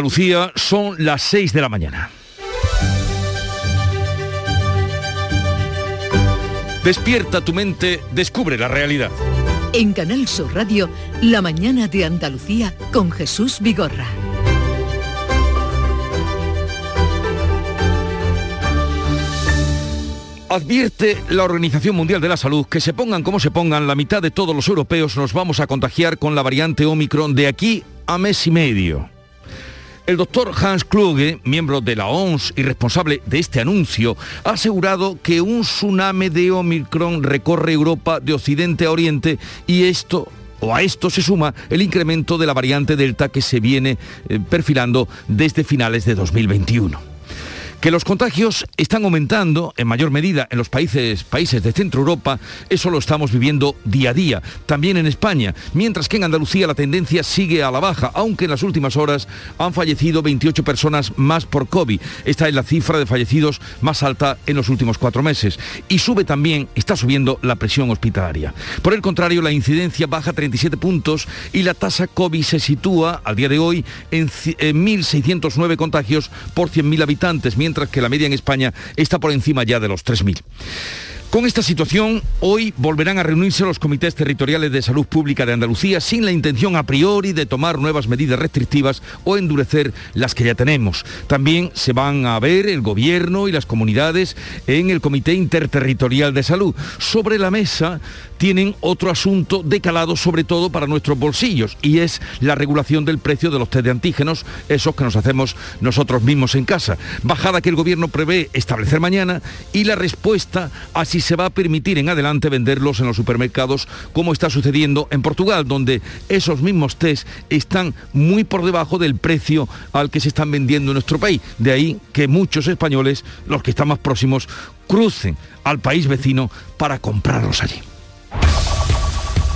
Lucía, son las 6 de la mañana. Despierta tu mente, descubre la realidad. En Canal Sur Radio, La mañana de Andalucía con Jesús Vigorra. Advierte la Organización Mundial de la Salud que se pongan como se pongan, la mitad de todos los europeos nos vamos a contagiar con la variante Omicron de aquí a mes y medio. El doctor Hans Kluge, miembro de la OMS y responsable de este anuncio, ha asegurado que un tsunami de Omicron recorre Europa de occidente a oriente y esto o a esto se suma el incremento de la variante Delta que se viene eh, perfilando desde finales de 2021. Que los contagios están aumentando en mayor medida en los países, países de Centro Europa, eso lo estamos viviendo día a día, también en España, mientras que en Andalucía la tendencia sigue a la baja, aunque en las últimas horas han fallecido 28 personas más por COVID. Esta es la cifra de fallecidos más alta en los últimos cuatro meses. Y sube también, está subiendo la presión hospitalaria. Por el contrario, la incidencia baja 37 puntos y la tasa COVID se sitúa al día de hoy en 1.609 contagios por 100.000 habitantes, que la media en España está por encima ya de los 3.000. Con esta situación, hoy volverán a reunirse los comités territoriales de salud pública de Andalucía sin la intención a priori de tomar nuevas medidas restrictivas o endurecer las que ya tenemos. También se van a ver el gobierno y las comunidades en el Comité Interterritorial de Salud. Sobre la mesa tienen otro asunto decalado sobre todo para nuestros bolsillos y es la regulación del precio de los test de antígenos, esos que nos hacemos nosotros mismos en casa. Bajada que el gobierno prevé establecer mañana y la respuesta a si se va a permitir en adelante venderlos en los supermercados como está sucediendo en Portugal, donde esos mismos test están muy por debajo del precio al que se están vendiendo en nuestro país. De ahí que muchos españoles, los que están más próximos, crucen al país vecino para comprarlos allí.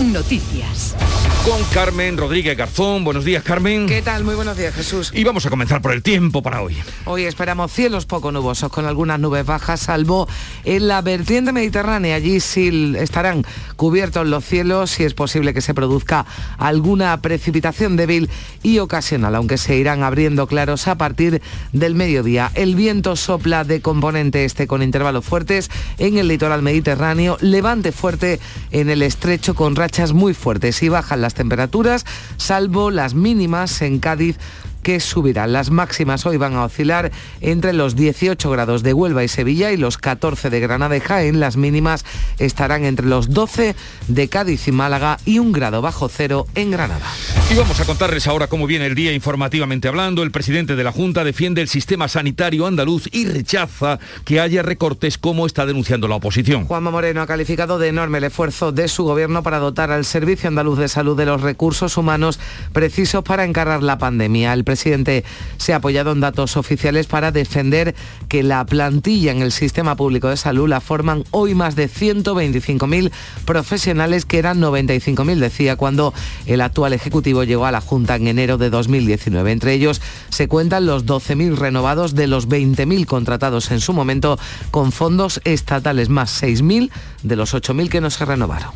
Noticias. Con Carmen Rodríguez Garzón. Buenos días, Carmen. ¿Qué tal? Muy buenos días, Jesús. Y vamos a comenzar por el tiempo para hoy. Hoy esperamos cielos poco nubosos, con algunas nubes bajas, salvo en la vertiente mediterránea. Allí sí estarán cubiertos los cielos y es posible que se produzca alguna precipitación débil y ocasional, aunque se irán abriendo claros a partir del mediodía. El viento sopla de componente este con intervalos fuertes en el litoral mediterráneo, levante fuerte en el estrecho con rachas muy fuertes y bajan las temperaturas, salvo las mínimas en Cádiz que subirán. Las máximas hoy van a oscilar entre los 18 grados de Huelva y Sevilla y los 14 de Granada y Jaén. Las mínimas estarán entre los 12 de Cádiz y Málaga y un grado bajo cero en Granada. Y vamos a contarles ahora cómo viene el día informativamente hablando. El presidente de la Junta defiende el sistema sanitario andaluz y rechaza que haya recortes como está denunciando la oposición. Juanma Moreno ha calificado de enorme el esfuerzo de su gobierno para dotar al Servicio Andaluz de Salud de los recursos humanos precisos para encargar la pandemia. El presidente se ha apoyado en datos oficiales para defender que la plantilla en el sistema público de salud la forman hoy más de 125.000 profesionales, que eran 95.000, decía, cuando el actual Ejecutivo llegó a la Junta en enero de 2019. Entre ellos se cuentan los 12.000 renovados de los 20.000 contratados en su momento con fondos estatales, más 6.000 de los 8.000 que no se renovaron.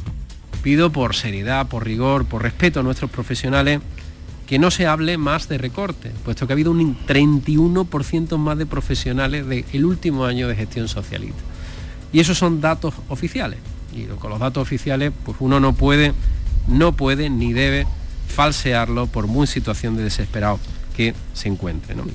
Pido por seriedad, por rigor, por respeto a nuestros profesionales que no se hable más de recorte, puesto que ha habido un 31% más de profesionales del último año de gestión socialista. Y esos son datos oficiales. Y con los datos oficiales, pues uno no puede, no puede ni debe falsearlo por muy situación de desesperado que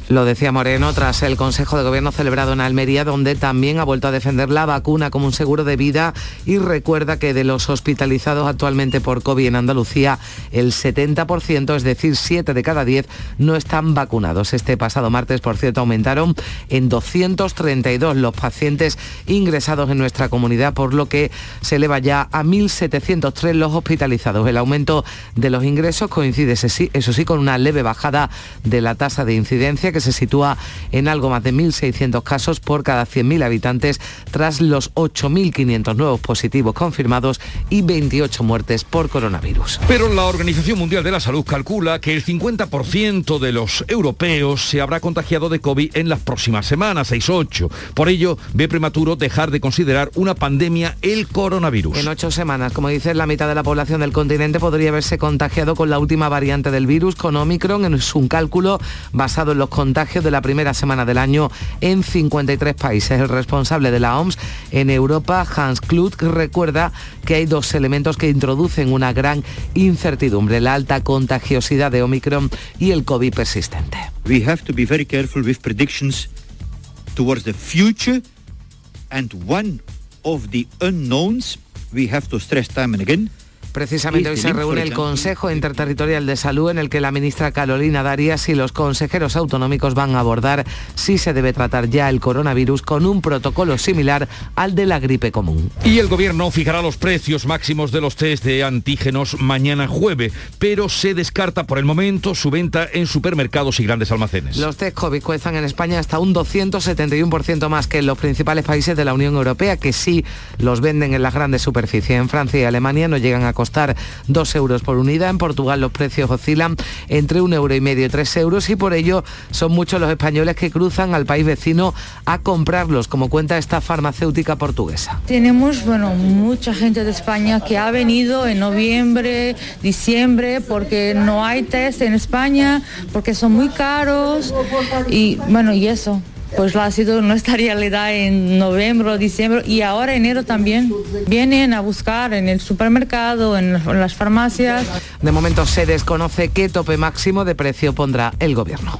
Lo decía Moreno tras el Consejo de Gobierno celebrado en Almería, donde también ha vuelto a defender la vacuna como un seguro de vida y recuerda que de los hospitalizados actualmente por COVID en Andalucía, el 70%, es decir, 7 de cada 10, no están vacunados. Este pasado martes, por cierto, aumentaron en 232 los pacientes ingresados en nuestra comunidad, por lo que se eleva ya a 1.703 los hospitalizados. El aumento de los ingresos coincide, eso sí, con una leve bajada de la tasa tasa de incidencia que se sitúa en algo más de 1.600 casos por cada 100.000 habitantes tras los 8.500 nuevos positivos confirmados y 28 muertes por coronavirus. Pero la Organización Mundial de la Salud calcula que el 50% de los europeos se habrá contagiado de COVID en las próximas semanas, 6-8. Por ello, ve prematuro dejar de considerar una pandemia el coronavirus. En ocho semanas, como dice, la mitad de la población del continente podría haberse contagiado con la última variante del virus, con Omicron, en un cálculo basado en los contagios de la primera semana del año en 53 países. El responsable de la OMS en Europa, Hans Kluth, recuerda que hay dos elementos que introducen una gran incertidumbre, la alta contagiosidad de Omicron y el COVID persistente. We have to be very careful with predictions towards the future and one of the unknowns we have to stress time and again Precisamente hoy se reúne el Consejo Interterritorial de Salud en el que la ministra Carolina Darias y los consejeros autonómicos van a abordar si se debe tratar ya el coronavirus con un protocolo similar al de la gripe común. Y el gobierno fijará los precios máximos de los test de antígenos mañana jueves, pero se descarta por el momento su venta en supermercados y grandes almacenes. Los test COVID cuestan en España hasta un 271% más que en los principales países de la Unión Europea, que sí los venden en las grandes superficies. En Francia y Alemania no llegan a costar 2 euros por unidad. En Portugal los precios oscilan entre un euro y medio y 3 euros y por ello son muchos los españoles que cruzan al país vecino a comprarlos, como cuenta esta farmacéutica portuguesa. Tenemos bueno, mucha gente de España que ha venido en noviembre, diciembre, porque no hay test en España, porque son muy caros y bueno, y eso pues lo ha sido nuestra realidad en noviembre, diciembre y ahora enero también. Vienen a buscar en el supermercado, en las farmacias. De momento se desconoce qué tope máximo de precio pondrá el gobierno.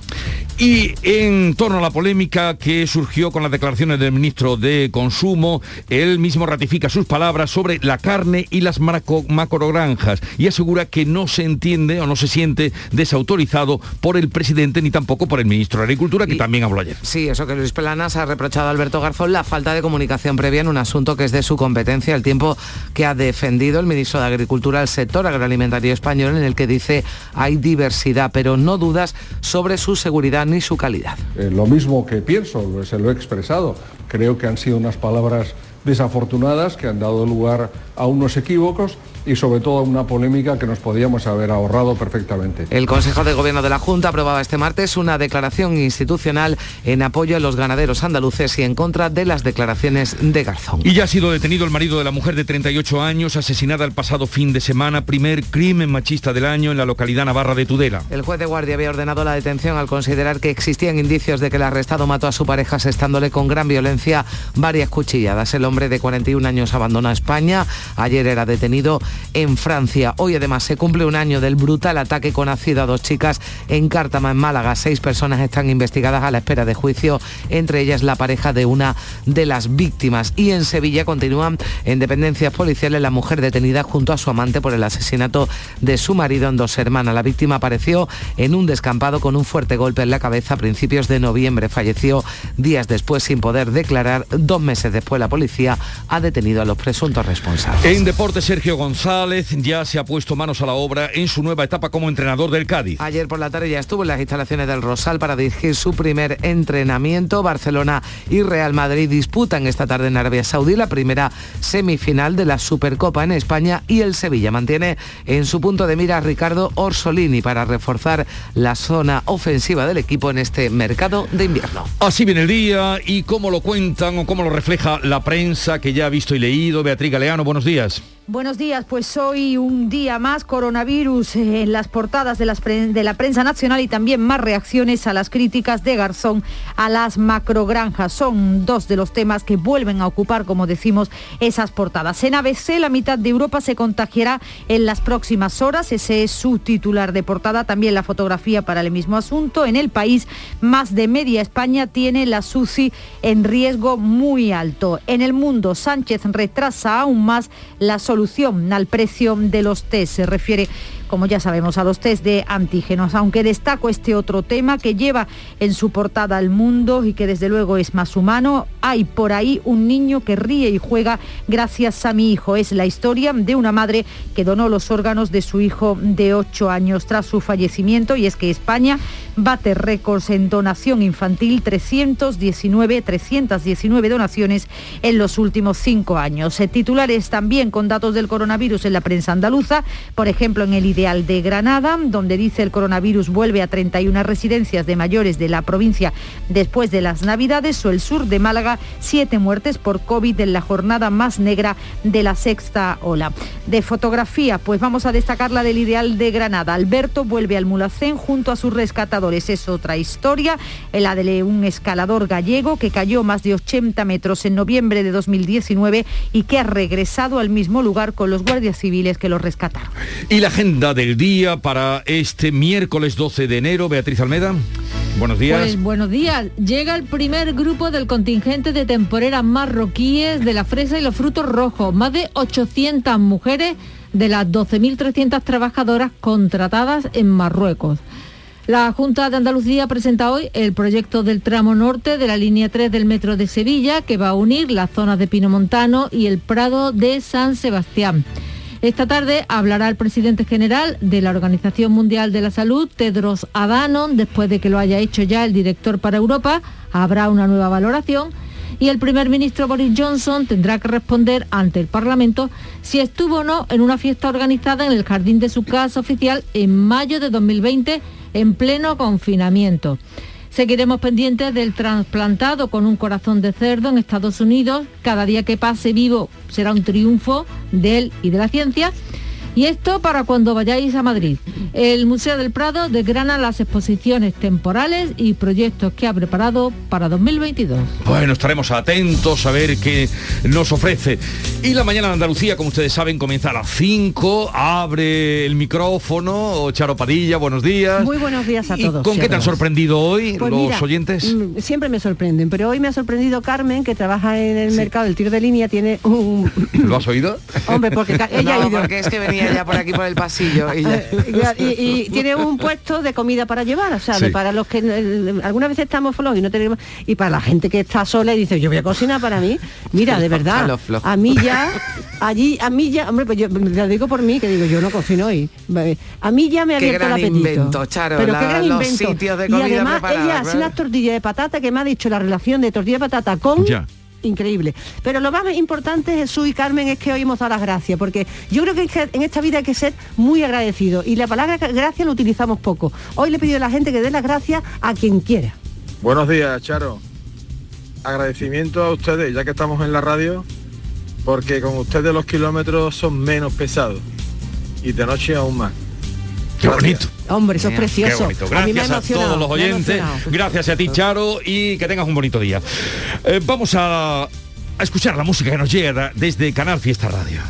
Y en torno a la polémica que surgió con las declaraciones del ministro de Consumo, él mismo ratifica sus palabras sobre la carne y las macrogranjas y asegura que no se entiende o no se siente desautorizado por el presidente ni tampoco por el ministro de Agricultura, que también habló ayer. Sí, que Luis Pelanas ha reprochado a Alberto Garzón la falta de comunicación previa en un asunto que es de su competencia, el tiempo que ha defendido el ministro de Agricultura al sector agroalimentario español, en el que dice hay diversidad, pero no dudas sobre su seguridad ni su calidad. Eh, lo mismo que pienso, se lo he expresado. Creo que han sido unas palabras desafortunadas que han dado lugar a unos equívocos y sobre todo una polémica que nos podíamos haber ahorrado perfectamente. El Consejo de Gobierno de la Junta aprobaba este martes una declaración institucional en apoyo a los ganaderos andaluces y en contra de las declaraciones de Garzón. Y ya ha sido detenido el marido de la mujer de 38 años asesinada el pasado fin de semana, primer crimen machista del año en la localidad navarra de Tudela. El juez de guardia había ordenado la detención al considerar que existían indicios de que el arrestado mató a su pareja asestándole con gran violencia varias cuchilladas. El hombre de 41 años abandona España. Ayer era detenido en Francia. Hoy además se cumple un año del brutal ataque conocido a dos chicas en Cártama, en Málaga. Seis personas están investigadas a la espera de juicio, entre ellas la pareja de una de las víctimas. Y en Sevilla continúan en dependencias policiales la mujer detenida junto a su amante por el asesinato de su marido en dos hermanas. La víctima apareció en un descampado con un fuerte golpe en la cabeza a principios de noviembre. Falleció días después sin poder declarar. Dos meses después la policía ha detenido a los presuntos responsables. En deporte, Sergio González ya se ha puesto manos a la obra en su nueva etapa como entrenador del Cádiz. Ayer por la tarde ya estuvo en las instalaciones del Rosal para dirigir su primer entrenamiento. Barcelona y Real Madrid disputan esta tarde en Arabia Saudí la primera semifinal de la Supercopa en España y el Sevilla mantiene en su punto de mira a Ricardo Orsolini para reforzar la zona ofensiva del equipo en este mercado de invierno. Así viene el día y cómo lo cuentan o cómo lo refleja la prensa que ya ha visto y leído. Beatriz Galeano, buenos días. Buenos días, pues hoy un día más coronavirus en las portadas de, de, la prensa nacional y también más reacciones a las críticas de Garzón a las macrogranjas. Son dos de los temas que vuelven a ocupar, como decimos, esas portadas. En ABC la mitad de Europa se contagiará en las próximas horas, ese es su titular de portada, también la fotografía para el mismo asunto. En el país, más de media España tiene la SUCI en riesgo muy alto. En el mundo, Sánchez retrasa aún más la solución al precio de los test. Se refiere como ya sabemos, a los test de antígenos, aunque destaco este otro tema que lleva en su portada al mundo y que desde luego es más humano. Hay por ahí un niño que ríe y juega gracias a mi hijo. Es la historia de una madre que donó los órganos de su hijo de 8 años tras su fallecimiento y es que España bate récords en donación infantil, 319, 319 donaciones en los últimos cinco años. Eh, titulares también con datos del coronavirus en la prensa andaluza, por ejemplo en el De Granada, donde dice el coronavirus vuelve a 31 residencias de mayores de la provincia después de las Navidades, o el sur de Málaga, siete muertes por COVID en la jornada más negra de la sexta ola. De fotografía, pues vamos a destacar la del Ideal de Granada. Alberto vuelve al Mulacén junto a sus rescatadores. Es otra historia, la de un escalador gallego que cayó más de 80 metros en noviembre de 2019 y que ha regresado al mismo lugar con los guardias civiles que lo rescataron. Y la agenda del día para este miércoles 12 de enero, Beatriz Almeda. Buenos días. Pues buenos días. Llega el primer grupo del contingente de temporeras marroquíes de la fresa y los frutos rojos. Más de 800 mujeres de las 12.300 trabajadoras contratadas en Marruecos. La Junta de Andalucía presenta hoy el proyecto del tramo norte de la línea 3 del Metro de Sevilla, que va a unir las zonas de Pinomontano y el Prado de San Sebastián. Esta tarde hablará el presidente general de la Organización Mundial de la Salud, Tedros Adhanom, después de que lo haya hecho ya el director para Europa, habrá una nueva valoración y el primer ministro Boris Johnson tendrá que responder ante el Parlamento si estuvo o no en una fiesta organizada en el jardín de su casa oficial en mayo de 2020 en pleno confinamiento. Seguiremos pendientes del trasplantado con un corazón de cerdo en Estados Unidos. Cada día que pase vivo será un triunfo de él y de la ciencia. Y esto para cuando vayáis a Madrid. El Museo del Prado desgrana las exposiciones temporales y proyectos que ha preparado para 2022. Bueno, estaremos atentos a ver qué nos ofrece. Y la mañana de Andalucía, como ustedes saben, comienza a las 5. Abre el micrófono. Charo Padilla, buenos días. Muy buenos días a todos. ¿Con qué te han sorprendido hoy Pues los mira, oyentes? mm, Siempre me sorprenden, pero hoy me ha sorprendido Carmen, que trabaja en el mercado del tiro de línea, tiene un... ¿Lo has oído? Hombre, porque ella ha ido. porque es que venía ya por aquí por el pasillo y ya. y, y- y tiene un puesto de comida para llevar, o sea, Sí. de para los que eh, algunas veces estamos flojos y no tenemos y para la gente que está sola y dice yo voy a cocinar para mí, mira, de verdad, a mí ya, allí, a mí ya, hombre, pues yo lo digo por mí, que digo yo no cocino hoy, a mí ya me ha abierto el apetito. invento, Charo, pero la- qué gran los invento. sitios de y comida además preparadas, ella hace ¿verdad? unas tortillas de patata que me ha dicho la relación de tortilla de patata con Ya. Increíble. Pero lo más importante, Jesús y Carmen, es que hoy hemos dado las gracias, porque yo creo que en esta vida hay que ser muy agradecido y la palabra gracias lo utilizamos poco. Hoy le he pedido a la gente que dé las gracias a quien quiera. Buenos días, Charo. Agradecimiento a ustedes, ya que estamos en la radio, porque con ustedes los kilómetros son menos pesados y de noche aún más. Qué bonito. Hombre, eso es precioso. Qué bonito. A mí me ha Gracias a, todos los oyentes. Gracias a ti, Charo, y que tengas un bonito día. Eh, vamos a, a escuchar la música que nos llega desde Canal Fiesta Radio.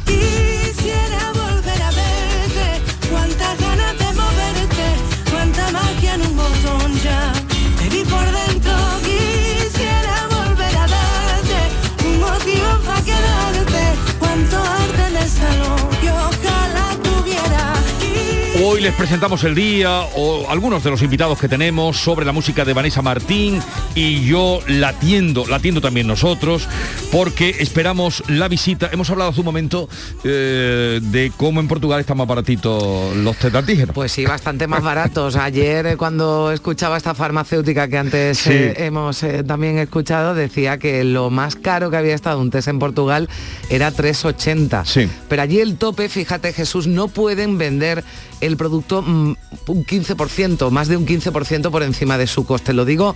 Hoy les presentamos el día o algunos de los invitados que tenemos sobre la música de Vanessa Martín y yo la atiendo, la atiendo también nosotros porque esperamos la visita. Hemos hablado hace un momento eh, de cómo en Portugal está más baratito los test de antígenos. Pues sí, bastante más baratos. Ayer eh, cuando escuchaba esta farmacéutica que antes Sí. eh, hemos también escuchado, decía que lo más caro que había estado un test en Portugal era 3,80. Sí. Pero allí el tope, fíjate Jesús, no pueden vender el producto mm, un 15%, más de un 15% por encima de su coste. Lo digo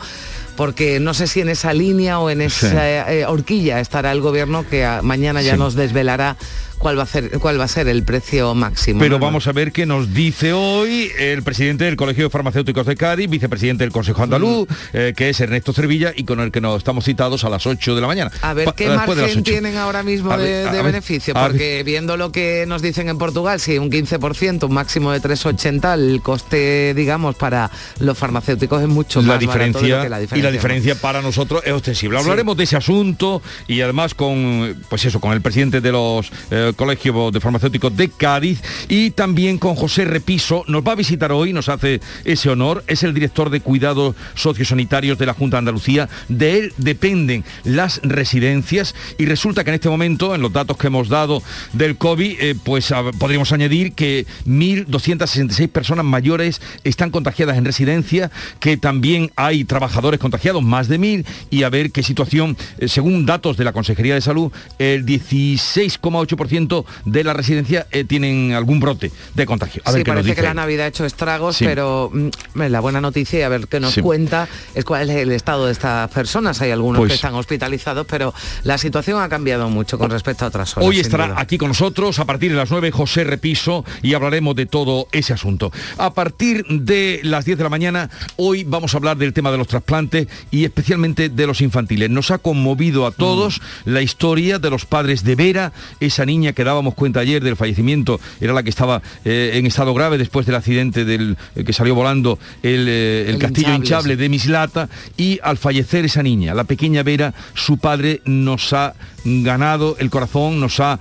porque no sé si en esa línea o en esa eh, horquilla estará el gobierno que mañana ya Sí. nos desvelará cuál va a ser cuál va a ser el precio máximo. Pero ¿no? vamos a ver qué nos dice hoy el presidente del Colegio de Farmacéuticos de Cádiz, vicepresidente del Consejo Andaluz, eh, que es Ernesto Cervilla, y con el que nos estamos citados a las 8 de la mañana. A ver Pa- qué margen 8. tienen ahora mismo A de, beneficio, ver. porque viendo lo que nos dicen en Portugal, si un 15%, un máximo de 3,80, el coste, digamos, para los farmacéuticos es mucho la más barato de lo que la diferencia. La diferencia para nosotros es ostensible. Sí. Hablaremos de ese asunto y además con pues eso, con el presidente de los eh, eh, Colegio de Farmacéuticos de Cádiz y también con José Repiso. Nos va a visitar hoy, nos hace ese honor. Es el director de cuidados sociosanitarios de la Junta de Andalucía. De él dependen las residencias y resulta que en este momento, en los datos que hemos dado del COVID, eh, pues a- podríamos añadir que 1.266 personas mayores están contagiadas en residencia, que también hay trabajadores contagiados, más de 1.000, y a ver qué situación, eh, según datos de la Consejería de Salud, el 16,8% de la residencia eh, tienen algún brote de contagio. A ver sí, qué nos parece dice que la. Navidad ha hecho estragos, Sí. pero mm, la buena noticia, y a ver qué nos Sí. cuenta, es cuál es el estado de estas personas. Hay algunos Pues- que están hospitalizados, pero la situación ha cambiado mucho con respecto a otras horas. Hoy estará duda. aquí con nosotros a partir de las 9 José Repiso y hablaremos de todo ese asunto. A partir de las 10 de la mañana, hoy vamos a hablar del tema de los trasplantes y especialmente de los infantiles. Nos ha conmovido a todos la historia de los padres de Vera, esa niña que dábamos cuenta ayer del fallecimiento, era la que estaba eh, en estado grave después del accidente del eh, que salió volando el, eh, el El castillo hinchable, hinchable sí. de Mislata y al fallecer esa niña, la pequeña Vera, su padre nos ha ganado el corazón, nos ha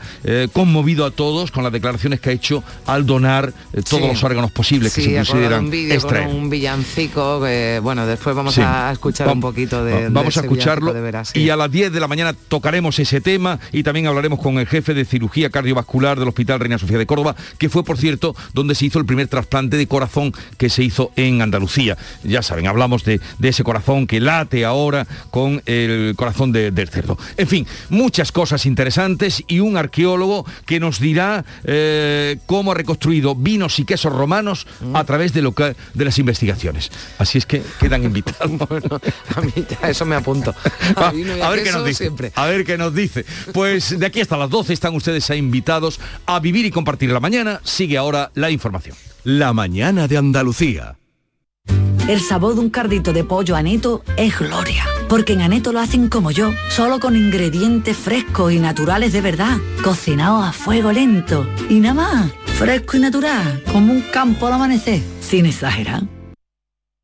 conmovido a todos con las declaraciones que ha hecho al donar todos Sí. los órganos posibles Sí, que se consideran un villancico que, bueno, después vamos a escuchar Va- un poquito de Vamos de a escucharlo villancico de veras, sí. y a las 10 de la mañana tocaremos ese tema y también hablaremos con el jefe de cirugía cardiovascular del Hospital Reina Sofía de Córdoba, que fue, por cierto, donde se hizo el primer trasplante de corazón que se hizo en Andalucía. Ya saben, hablamos de, de ese corazón que late ahora con el corazón de- del cerdo. En fin, muchas cosas interesantes y un arqueólogo que nos dirá eh, cómo ha reconstruido vinos y quesos romanos Mm. a través de, lo que- de las investigaciones. Así es que quedan invitados. a mí ya eso me apunto. Va, A ver qué nos dice. siempre. A ver qué nos dice. Pues de aquí hasta las 12 están ustedes invitados a vivir y compartir la mañana. Sigue ahora la información. La mañana de Andalucía. El sabor de un cardito de pollo aneto es gloria, porque en aneto lo hacen como yo, solo con ingredientes frescos y naturales de verdad, cocinados a fuego lento. Y nada más, fresco y natural, como un campo al amanecer, sin exagerar.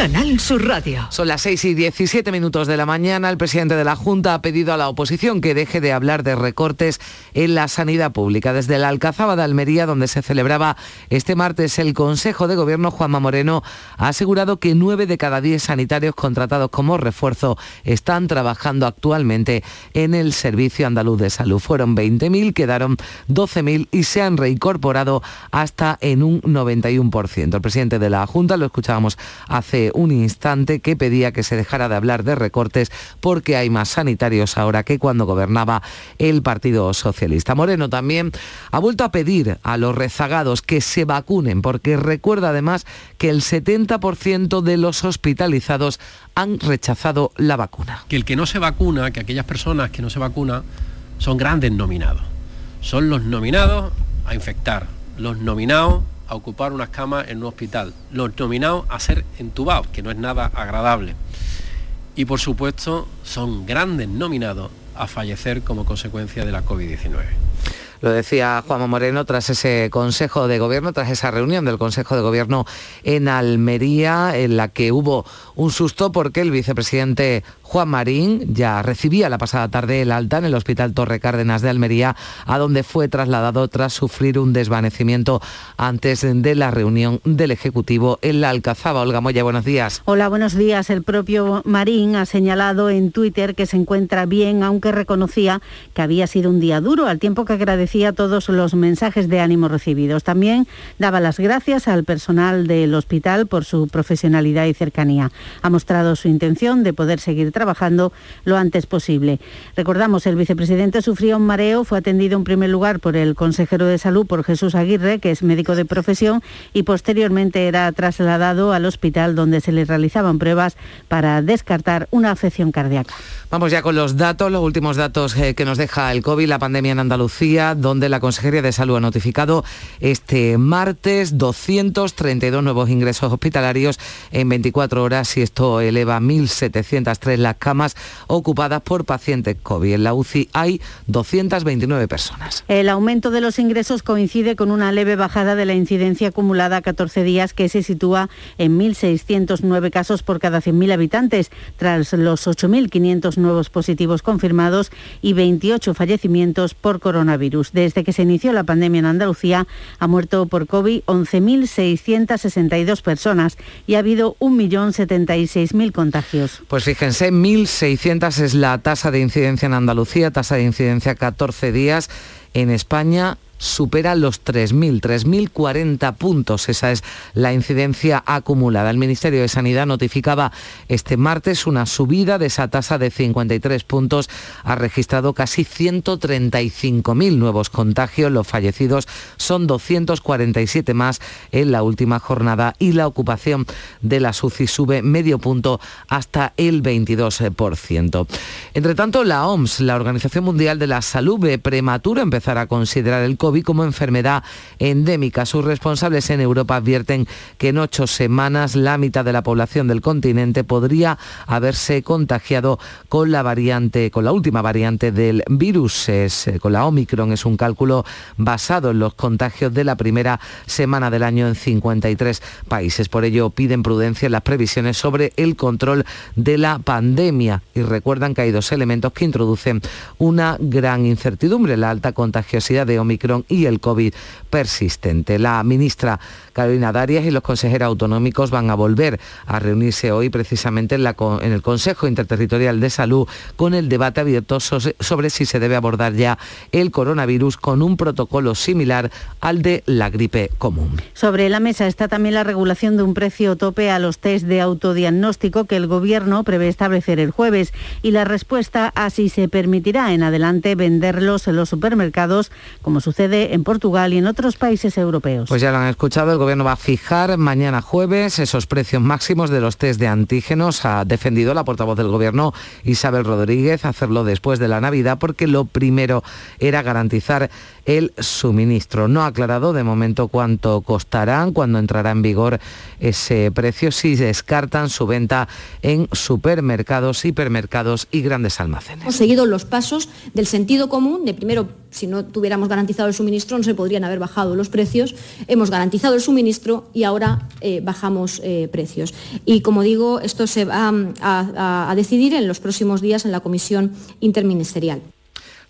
Canal Sur Radio. Son las 6 y 17 minutos de la mañana. El presidente de la Junta ha pedido a la oposición que deje de hablar de recortes en la sanidad pública. Desde la Alcazaba de Almería, donde se celebraba este martes el Consejo de Gobierno, Juanma Moreno ha asegurado que 9 de cada 10 sanitarios contratados como refuerzo están trabajando actualmente en el Servicio Andaluz de Salud. Fueron 20.000, quedaron 12.000 y se han reincorporado hasta en un 91%. El presidente de la Junta, lo escuchábamos hace un instante, que pedía que se dejara de hablar de recortes porque hay más sanitarios ahora que cuando gobernaba el Partido Socialista. Moreno también ha vuelto a pedir a los rezagados que se vacunen porque recuerda además que el 70% de los hospitalizados han rechazado la vacuna. que el que no se vacuna, que aquellas personas que no se vacunan, son grandes nominados. Son los nominados a infectar, los nominados a ocupar unas camas en un hospital, los nominados a ser entubados, que no es nada agradable. Y por supuesto son grandes nominados a fallecer como consecuencia de la COVID-19. Lo decía Juanma Moreno tras ese Consejo de Gobierno, tras esa reunión del Consejo de Gobierno en Almería, en la que hubo un susto porque el vicepresidente Juan Marín ya recibía la pasada tarde el alta en el Hospital Torre Cárdenas de Almería, a donde fue trasladado tras sufrir un desvanecimiento antes de la reunión del Ejecutivo en la Alcazaba. Olga Moya, buenos días. Hola, buenos días. El propio Marín ha señalado en Twitter que se encuentra bien, aunque reconocía que había sido un día duro, al tiempo que agradecía todos los mensajes de ánimo recibidos. También daba las gracias al personal del hospital por su profesionalidad y cercanía. Ha mostrado su intención de poder seguir trabajando trabajando lo antes posible. Recordamos, el vicepresidente sufrió un mareo, fue atendido en primer lugar por el consejero de salud, por Jesús Aguirre, que es médico de profesión, y posteriormente era trasladado al hospital donde se le realizaban pruebas para descartar una afección cardíaca. Vamos ya con los datos, los últimos datos eh, que nos deja el COVID, la pandemia en Andalucía, donde la Consejería de Salud ha notificado este martes 232 nuevos ingresos hospitalarios en 24 horas y esto eleva a 1.703 las camas ocupadas por pacientes COVID. En la UCI hay 229 personas. El aumento de los ingresos coincide con una leve bajada de la incidencia acumulada a 14 días que se sitúa en 1.609 casos por cada 100.000 habitantes, tras los 8.500 nuevos positivos confirmados y 28 fallecimientos por coronavirus. Desde que se inició la pandemia en Andalucía ha muerto por COVID 11.662 personas y ha habido 1.076.000 contagios. Pues fíjense, 1.600 es la tasa de incidencia en Andalucía, tasa de incidencia 14 días. En España supera los 3.000, 3.040 puntos. Esa es la incidencia acumulada. El Ministerio de Sanidad notificaba este martes una subida de esa tasa de 53 puntos. Ha registrado casi 135.000 nuevos contagios. Los fallecidos son 247 más en la última jornada y la ocupación de la UCI sube medio punto hasta el 22%. Entre tanto, la OMS, la Organización Mundial de la Salud, ve prematuro empezar a considerar el COVID como enfermedad endémica. Sus responsables en Europa advierten que en ocho semanas la mitad de la población del continente podría haberse contagiado con la variante, con la última variante del virus, es, eh, con la Omicron. Es un cálculo basado en los contagios de la primera semana del año en 53 países. Por ello piden prudencia en las previsiones sobre el control de la pandemia y recuerdan que hay dos elementos que introducen una gran incertidumbre, la alta contagiosidad de Omicron y el COVID persistente. La ministra Carolina Darias y los consejeros autonómicos van a volver a reunirse hoy precisamente en, en el Consejo Interterritorial de Salud con el debate abierto sobre si se debe abordar ya el coronavirus con un protocolo similar al de la gripe común. Sobre la mesa está también la regulación de un precio tope a los test de autodiagnóstico que el Gobierno prevé establecer el jueves y la respuesta a si se permitirá en adelante venderlos en los supermercados, como sucede en Portugal y en otros países europeos. Pues ya lo han escuchado, el Gobierno va a fijar mañana jueves esos precios máximos de los test de antígenos. Ha defendido la portavoz del Gobierno, Isabel Rodríguez, hacerlo después de la Navidad porque lo primero era garantizar el suministro. No ha aclarado de momento cuánto costarán, cuándo entrará en vigor ese precio, si descartan su venta en supermercados, hipermercados y grandes almacenes. Hemos seguido los pasos del sentido común, de primero, si no tuviéramos garantizado el suministro, no se podrían haber bajado los precios. Hemos garantizado el suministro y ahora eh, bajamos eh, precios. Y como digo, esto se va mm, a, a decidir en los próximos días en la comisión interministerial.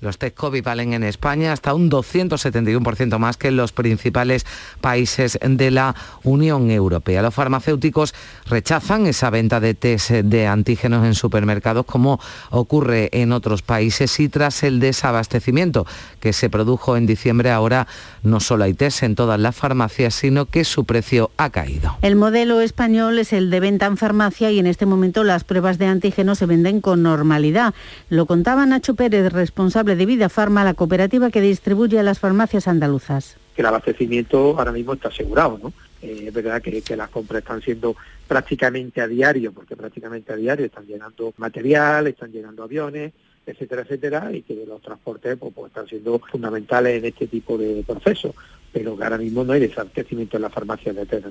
Los test COVID valen en España hasta un 271% más que en los principales países de la Unión Europea. Los farmacéuticos rechazan esa venta de test de antígenos en supermercados como ocurre en otros países y tras el desabastecimiento que se produjo en diciembre ahora no solo hay test en todas las farmacias, sino que su precio ha caído. El modelo español es el de venta en farmacia y en este momento las pruebas de antígenos se venden con normalidad. Lo contaba Nacho Pérez, responsable de Vida Farma, la cooperativa que distribuye a las farmacias andaluzas. Que el abastecimiento ahora mismo está asegurado, ¿no? Eh, es verdad que, que, las compras están siendo prácticamente a diario, porque prácticamente a diario están llegando material, están llegando aviones, etcétera, etcétera, y que los transportes pues, pues, están siendo fundamentales en este tipo de procesos pero ahora mismo no hay desabastecimiento en la farmacia de test.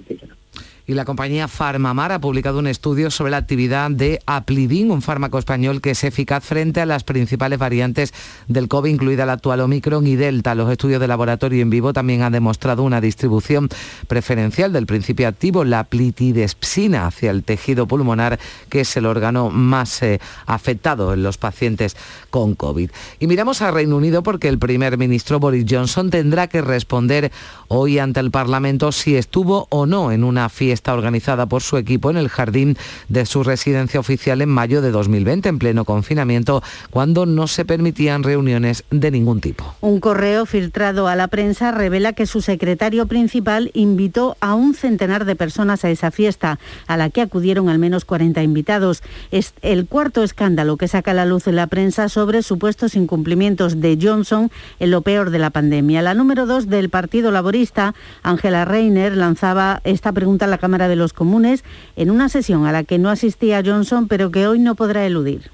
Y la compañía Farmamar ha publicado un estudio sobre la actividad de Aplidin, un fármaco español que es eficaz frente a las principales variantes del COVID, incluida la actual Omicron y Delta. Los estudios de laboratorio en vivo también han demostrado una distribución preferencial del principio activo, la plitidespsina, hacia el tejido pulmonar, que es el órgano más eh, afectado en los pacientes con COVID. Y miramos a Reino Unido porque el primer ministro Boris Johnson tendrá que responder hoy ante el Parlamento si estuvo o no en una fiesta organizada por su equipo en el jardín de su residencia oficial en mayo de 2020, en pleno confinamiento, cuando no se permitían reuniones de ningún tipo. Un correo filtrado a la prensa revela que su secretario principal invitó a un centenar de personas a esa fiesta, a la que acudieron al menos 40 invitados. Es el cuarto escándalo que saca a la luz en la prensa sobre supuestos incumplimientos de Johnson en lo peor de la pandemia. La número dos del Partido Laborista, Angela Reiner, lanzaba esta pregunta a la Cámara de los Comunes en una sesión a la que no asistía Johnson, pero que hoy no podrá eludir.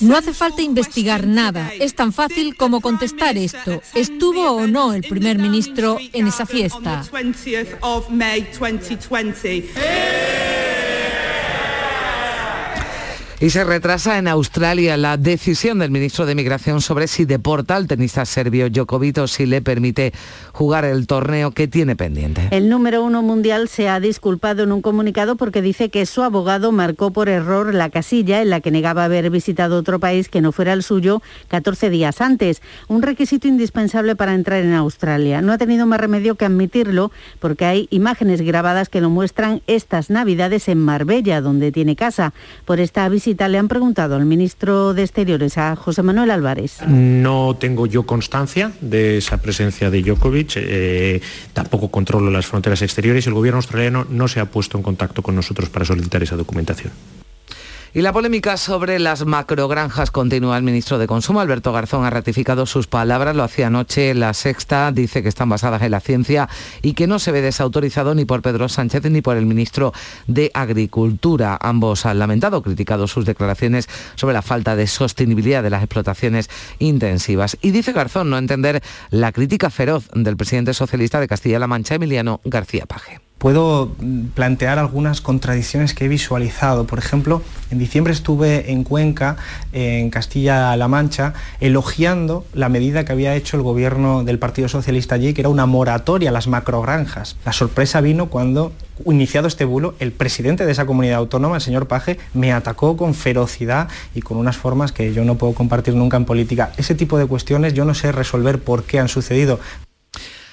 No hace falta investigar nada. Es tan fácil como contestar esto. ¿Estuvo o no el primer ministro en esa fiesta? Y se retrasa en Australia la decisión del ministro de Migración sobre si deporta al tenista serbio Djokovic o si le permite jugar el torneo que tiene pendiente. El número uno mundial se ha disculpado en un comunicado porque dice que su abogado marcó por error la casilla en la que negaba haber visitado otro país que no fuera el suyo 14 días antes, un requisito indispensable para entrar en Australia. No ha tenido más remedio que admitirlo porque hay imágenes grabadas que lo muestran estas navidades en Marbella, donde tiene casa. Por esta visita le han preguntado al ministro de Exteriores, a José Manuel Álvarez. No tengo yo constancia de esa presencia de Djokovic, eh, tampoco controlo las fronteras exteriores el gobierno australiano no se ha puesto en contacto con nosotros para solicitar esa documentación. Y la polémica sobre las macrogranjas continúa. El ministro de Consumo, Alberto Garzón, ha ratificado sus palabras. Lo hacía anoche la sexta. Dice que están basadas en la ciencia y que no se ve desautorizado ni por Pedro Sánchez ni por el ministro de Agricultura. Ambos han lamentado, criticado sus declaraciones sobre la falta de sostenibilidad de las explotaciones intensivas. Y dice Garzón no entender la crítica feroz del presidente socialista de Castilla-La Mancha, Emiliano García Paje puedo plantear algunas contradicciones que he visualizado. Por ejemplo, en diciembre estuve en Cuenca, en Castilla-La Mancha, elogiando la medida que había hecho el gobierno del Partido Socialista allí, que era una moratoria a las macrogranjas. La sorpresa vino cuando, iniciado este bulo, el presidente de esa comunidad autónoma, el señor Paje, me atacó con ferocidad y con unas formas que yo no puedo compartir nunca en política. Ese tipo de cuestiones yo no sé resolver por qué han sucedido.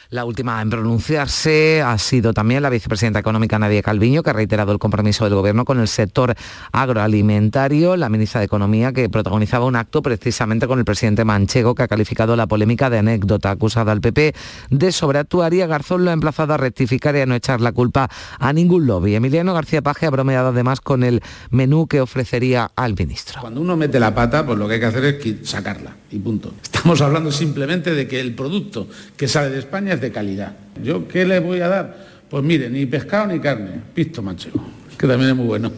La última en pronunciarse ha sido también la vicepresidenta económica Nadia Calviño, que ha reiterado el compromiso del Gobierno con el sector agroalimentario. La ministra de Economía, que protagonizaba un acto precisamente con el presidente Manchego, que ha calificado la polémica de anécdota acusada al PP de sobreactuar y a Garzón lo ha emplazado a rectificar y a no echar la culpa a ningún lobby. Emiliano García Paje ha bromeado además con el menú que ofrecería al ministro. Cuando uno mete la pata, pues lo que hay que hacer es sacarla y punto. Estamos hablando simplemente de que el producto que sale de España es de calidad. ¿Yo qué le voy a dar? Pues mire, ni pescado ni carne, pisto manchego, que también es muy bueno.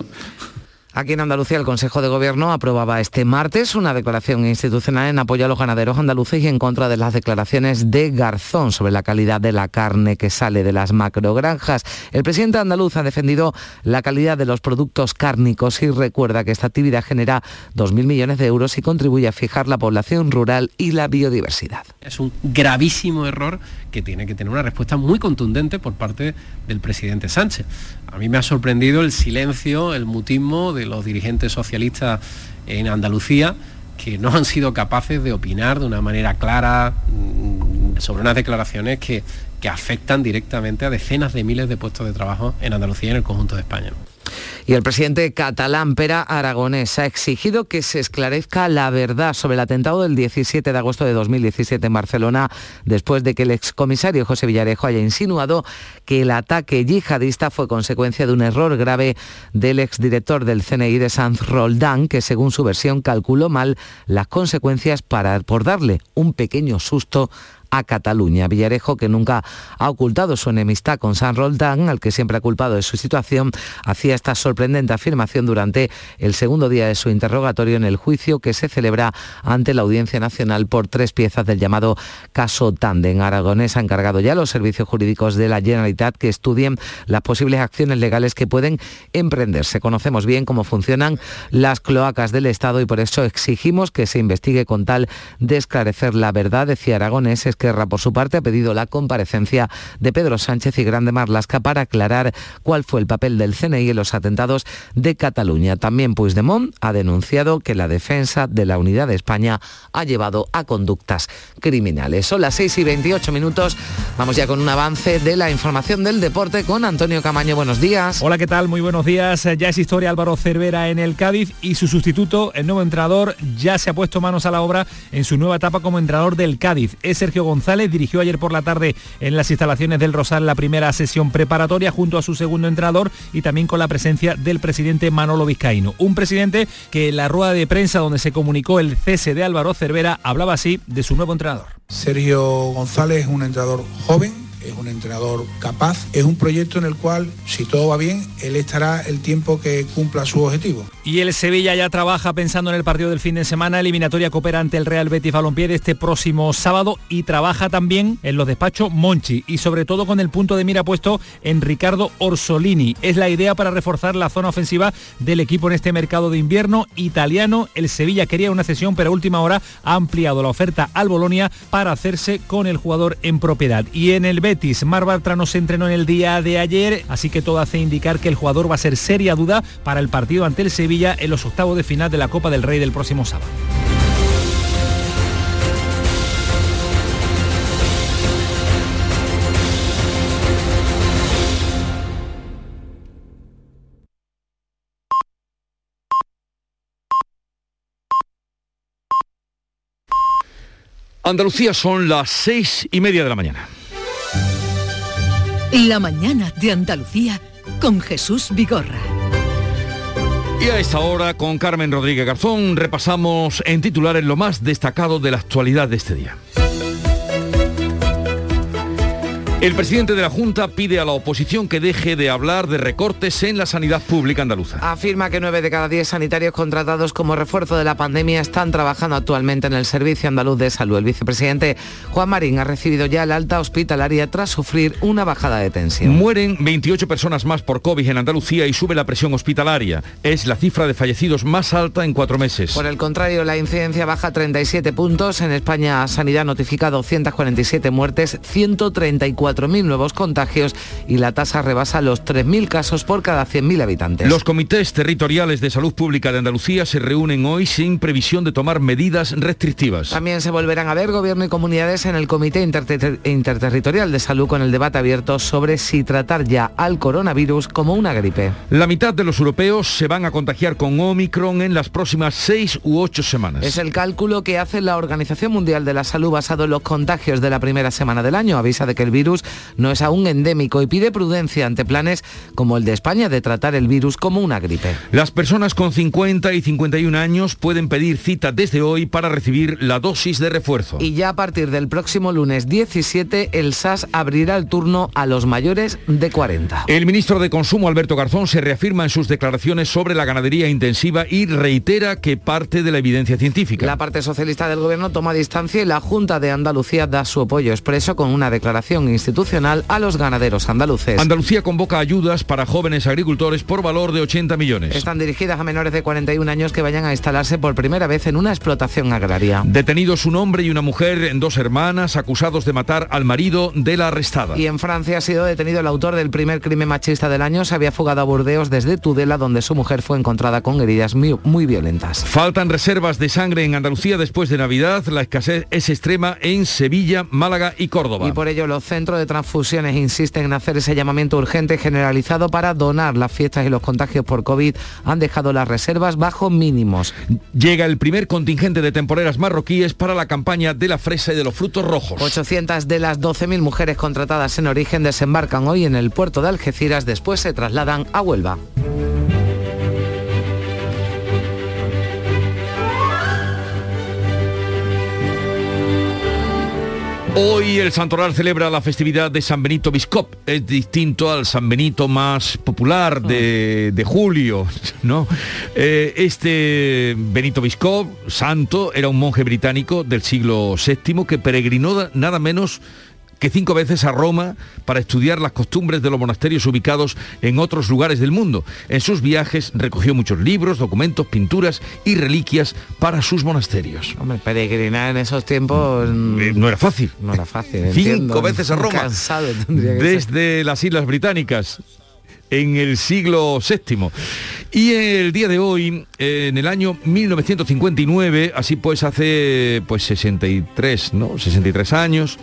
Aquí en Andalucía el Consejo de Gobierno aprobaba este martes una declaración institucional en apoyo a los ganaderos andaluces y en contra de las declaraciones de Garzón sobre la calidad de la carne que sale de las macrogranjas. El presidente andaluz ha defendido la calidad de los productos cárnicos y recuerda que esta actividad genera 2.000 millones de euros y contribuye a fijar la población rural y la biodiversidad. Es un gravísimo error que tiene que tener una respuesta muy contundente por parte del presidente Sánchez. A mí me ha sorprendido el silencio, el mutismo de los dirigentes socialistas en Andalucía que no han sido capaces de opinar de una manera clara mm, sobre unas declaraciones que, que afectan directamente a decenas de miles de puestos de trabajo en Andalucía y en el conjunto de España. Y el presidente catalán Pera Aragonés ha exigido que se esclarezca la verdad sobre el atentado del 17 de agosto de 2017 en Barcelona, después de que el excomisario José Villarejo haya insinuado que el ataque yihadista fue consecuencia de un error grave del exdirector del CNI de Sanz Roldán, que según su versión calculó mal las consecuencias para, por darle un pequeño susto a Cataluña. Villarejo, que nunca ha ocultado su enemistad con San Roldán, al que siempre ha culpado de su situación, hacía esta sorprendente afirmación durante el segundo día de su interrogatorio en el juicio que se celebra ante la Audiencia Nacional por tres piezas del llamado caso Tanden. Aragonés ha encargado ya a los servicios jurídicos de la Generalitat que estudien las posibles acciones legales que pueden emprenderse. Conocemos bien cómo funcionan las cloacas del Estado y por eso exigimos que se investigue con tal de esclarecer la verdad, decía Aragonés, Esquerra, por su parte, ha pedido la comparecencia de Pedro Sánchez y Grande Marlasca para aclarar cuál fue el papel del CNI en los atentados de Cataluña. También Puigdemont ha denunciado que la defensa de la unidad de España ha llevado a conductas criminales. Son las 6 y 28 minutos. Vamos ya con un avance de la información del deporte con Antonio Camaño. Buenos días. Hola, ¿qué tal? Muy buenos días. Ya es historia Álvaro Cervera en el Cádiz y su sustituto, el nuevo entrenador, ya se ha puesto manos a la obra en su nueva etapa como entrenador del Cádiz. Es Sergio González, dirigió ayer por la tarde en las instalaciones del Rosal la primera sesión preparatoria junto a su segundo entrenador y también con la presencia del presidente Manolo Vizcaíno. Un presidente que en la rueda de prensa donde se comunicó el cese de Álvaro Cervera hablaba así de su nuevo entrenador. Sergio González es un entrenador joven, es un entrenador capaz, es un proyecto en el cual, si todo va bien, él estará el tiempo que cumpla su objetivo. Y el Sevilla ya trabaja pensando en el partido del fin de semana, eliminatoria coopera ante el Real Betis Balompié de este próximo sábado y trabaja también en los despachos Monchi y sobre todo con el punto de mira puesto en Ricardo Orsolini. Es la idea para reforzar la zona ofensiva del equipo en este mercado de invierno italiano. El Sevilla quería una cesión, pero a última hora ha ampliado la oferta al Bolonia para hacerse con el jugador en propiedad. Y en el Mar Bartra no se entrenó en el día de ayer, así que todo hace indicar que el jugador va a ser seria duda para el partido ante el Sevilla en los octavos de final de la Copa del Rey del próximo sábado. Andalucía son las seis y media de la mañana. La mañana de Andalucía con Jesús Vigorra. Y a esta hora, con Carmen Rodríguez Garzón, repasamos en titulares lo más destacado de la actualidad de este día. El presidente de la Junta pide a la oposición que deje de hablar de recortes en la sanidad pública andaluza. Afirma que nueve de cada diez sanitarios contratados como refuerzo de la pandemia están trabajando actualmente en el Servicio Andaluz de Salud. El vicepresidente Juan Marín ha recibido ya el alta hospitalaria tras sufrir una bajada de tensión. Mueren 28 personas más por COVID en Andalucía y sube la presión hospitalaria. Es la cifra de fallecidos más alta en cuatro meses. Por el contrario, la incidencia baja 37 puntos. En España, Sanidad notifica 247 muertes, 134 4.000 nuevos contagios y la tasa rebasa los 3.000 casos por cada 100.000 habitantes. Los comités territoriales de salud pública de Andalucía se reúnen hoy sin previsión de tomar medidas restrictivas. También se volverán a ver gobierno y comunidades en el Comité Interter Interterritorial de Salud con el debate abierto sobre si tratar ya al coronavirus como una gripe. La mitad de los europeos se van a contagiar con Omicron en las próximas seis u ocho semanas. Es el cálculo que hace la Organización Mundial de la Salud basado en los contagios de la primera semana del año. Avisa de que el virus no es aún endémico y pide prudencia ante planes como el de España de tratar el virus como una gripe. Las personas con 50 y 51 años pueden pedir cita desde hoy para recibir la dosis de refuerzo. Y ya a partir del próximo lunes 17 el SAS abrirá el turno a los mayores de 40. El ministro de Consumo Alberto Garzón se reafirma en sus declaraciones sobre la ganadería intensiva y reitera que parte de la evidencia científica. La parte socialista del gobierno toma distancia y la Junta de Andalucía da su apoyo expreso con una declaración institucional a los ganaderos andaluces. Andalucía convoca ayudas para jóvenes agricultores por valor de 80 millones. Están dirigidas a menores de 41 años que vayan a instalarse por primera vez en una explotación agraria. Detenidos un hombre y una mujer, dos hermanas, acusados de matar al marido de la arrestada. Y en Francia ha sido detenido el autor del primer crimen machista del año. Se había fugado a Burdeos desde Tudela, donde su mujer fue encontrada con heridas muy, muy violentas. Faltan reservas de sangre en Andalucía después de Navidad. La escasez es extrema en Sevilla, Málaga y Córdoba. Y por ello los centros de transfusiones insisten en hacer ese llamamiento urgente generalizado para donar. Las fiestas y los contagios por COVID han dejado las reservas bajo mínimos. Llega el primer contingente de temporeras marroquíes para la campaña de la fresa y de los frutos rojos. 800 de las 12.000 mujeres contratadas en origen desembarcan hoy en el puerto de Algeciras, después se trasladan a Huelva. Hoy el Santoral celebra la festividad de San Benito Biscop. Es distinto al San Benito más popular de, de julio, ¿no? Eh, este Benito Biscop, santo, era un monje británico del siglo VII que peregrinó nada menos que cinco veces a Roma para estudiar las costumbres de los monasterios ubicados en otros lugares del mundo. En sus viajes recogió muchos libros, documentos, pinturas y reliquias para sus monasterios. Hombre, peregrinar en esos tiempos Eh, No era fácil. no era fácil. Cinco entiendo. veces a Roma. Cansado tendría que ser. desde las Islas Británicas en el siglo VII. Y el día de hoy, en el año 1959, así pues hace pues 63, ¿no? 63 años,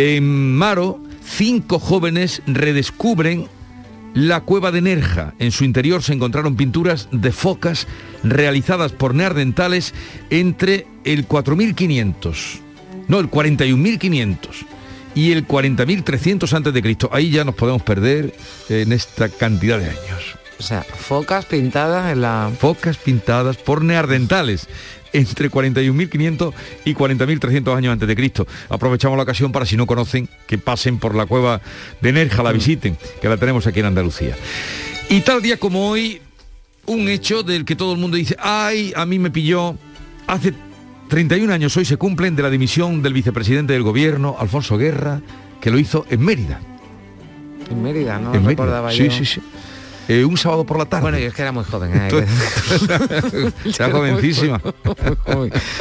en Maro, cinco jóvenes redescubren la cueva de Nerja. En su interior se encontraron pinturas de focas realizadas por neandertales entre el 4500, no, el 41.500 y el 40.300 antes de Cristo. Ahí ya nos podemos perder en esta cantidad de años. O sea, focas pintadas en la... Focas pintadas por neandertales entre 41.500 y 40.300 años antes de Cristo. Aprovechamos la ocasión para si no conocen que pasen por la cueva de Nerja, la visiten, que la tenemos aquí en Andalucía. Y tal día como hoy, un hecho del que todo el mundo dice, ay, a mí me pilló hace 31 años hoy se cumplen de la dimisión del vicepresidente del gobierno, Alfonso Guerra, que lo hizo en Mérida. En Mérida, ¿no? en Mérida. Recordaba Sí, yo. sí, sí. Eh, un sábado por la tarde. Bueno, yo es que era muy joven. ¿eh? Era jovencísima.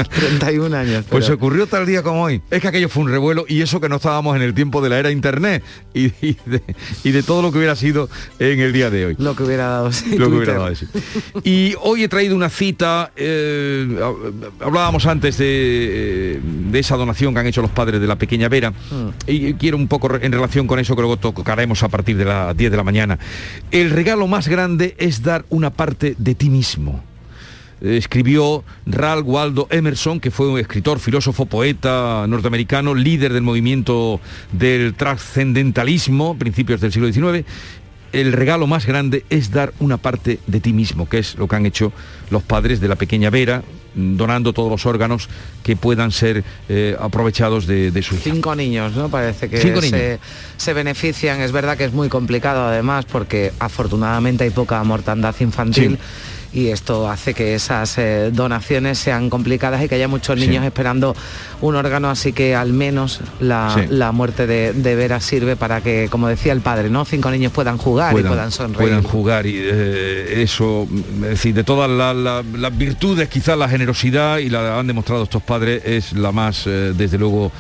31 años. Pues pero- ocurrió tal día como hoy. Es que aquello fue un revuelo y eso que no estábamos en el tiempo de la era internet y, y de, y de todo lo que hubiera sido en el día de hoy. Lo que hubiera dado. sí, Lo que hubiera dado, sí. Y hoy he traído una cita, eh, hab- hablábamos antes de, eh, de esa donación que han hecho los padres de la pequeña Vera, y quiero un poco en relación con eso que luego tocaremos a partir de las 10 de la mañana. El regalo más grande es dar una parte de ti mismo. Eh, Escribió Ralph Waldo Emerson, que fue un escritor, filósofo, poeta norteamericano, líder del movimiento del trascendentalismo, principios del siglo XIX. El regalo más grande es dar una parte de ti mismo, que es lo que han hecho los padres de la pequeña Vera, mm, donando todos los órganos que puedan ser eh, aprovechados de, de su. Cinco niños, ¿no? Parece que se benefician. Es verdad que es muy complicado además porque afortunadamente hay poca mortandad infantil. Y esto hace que esas eh, donaciones sean complicadas y que haya muchos niños esperando un órgano, así que al menos la, Sí. la muerte de, de Vera sirve para que, como decía el padre, ¿no? Cinco niños puedan jugar y puedan sonreír. puedan jugar y eh, eso, es decir, de todas la- la- las virtudes, quizás la generosidad y la han demostrado estos padres es la más, eh, desde luego,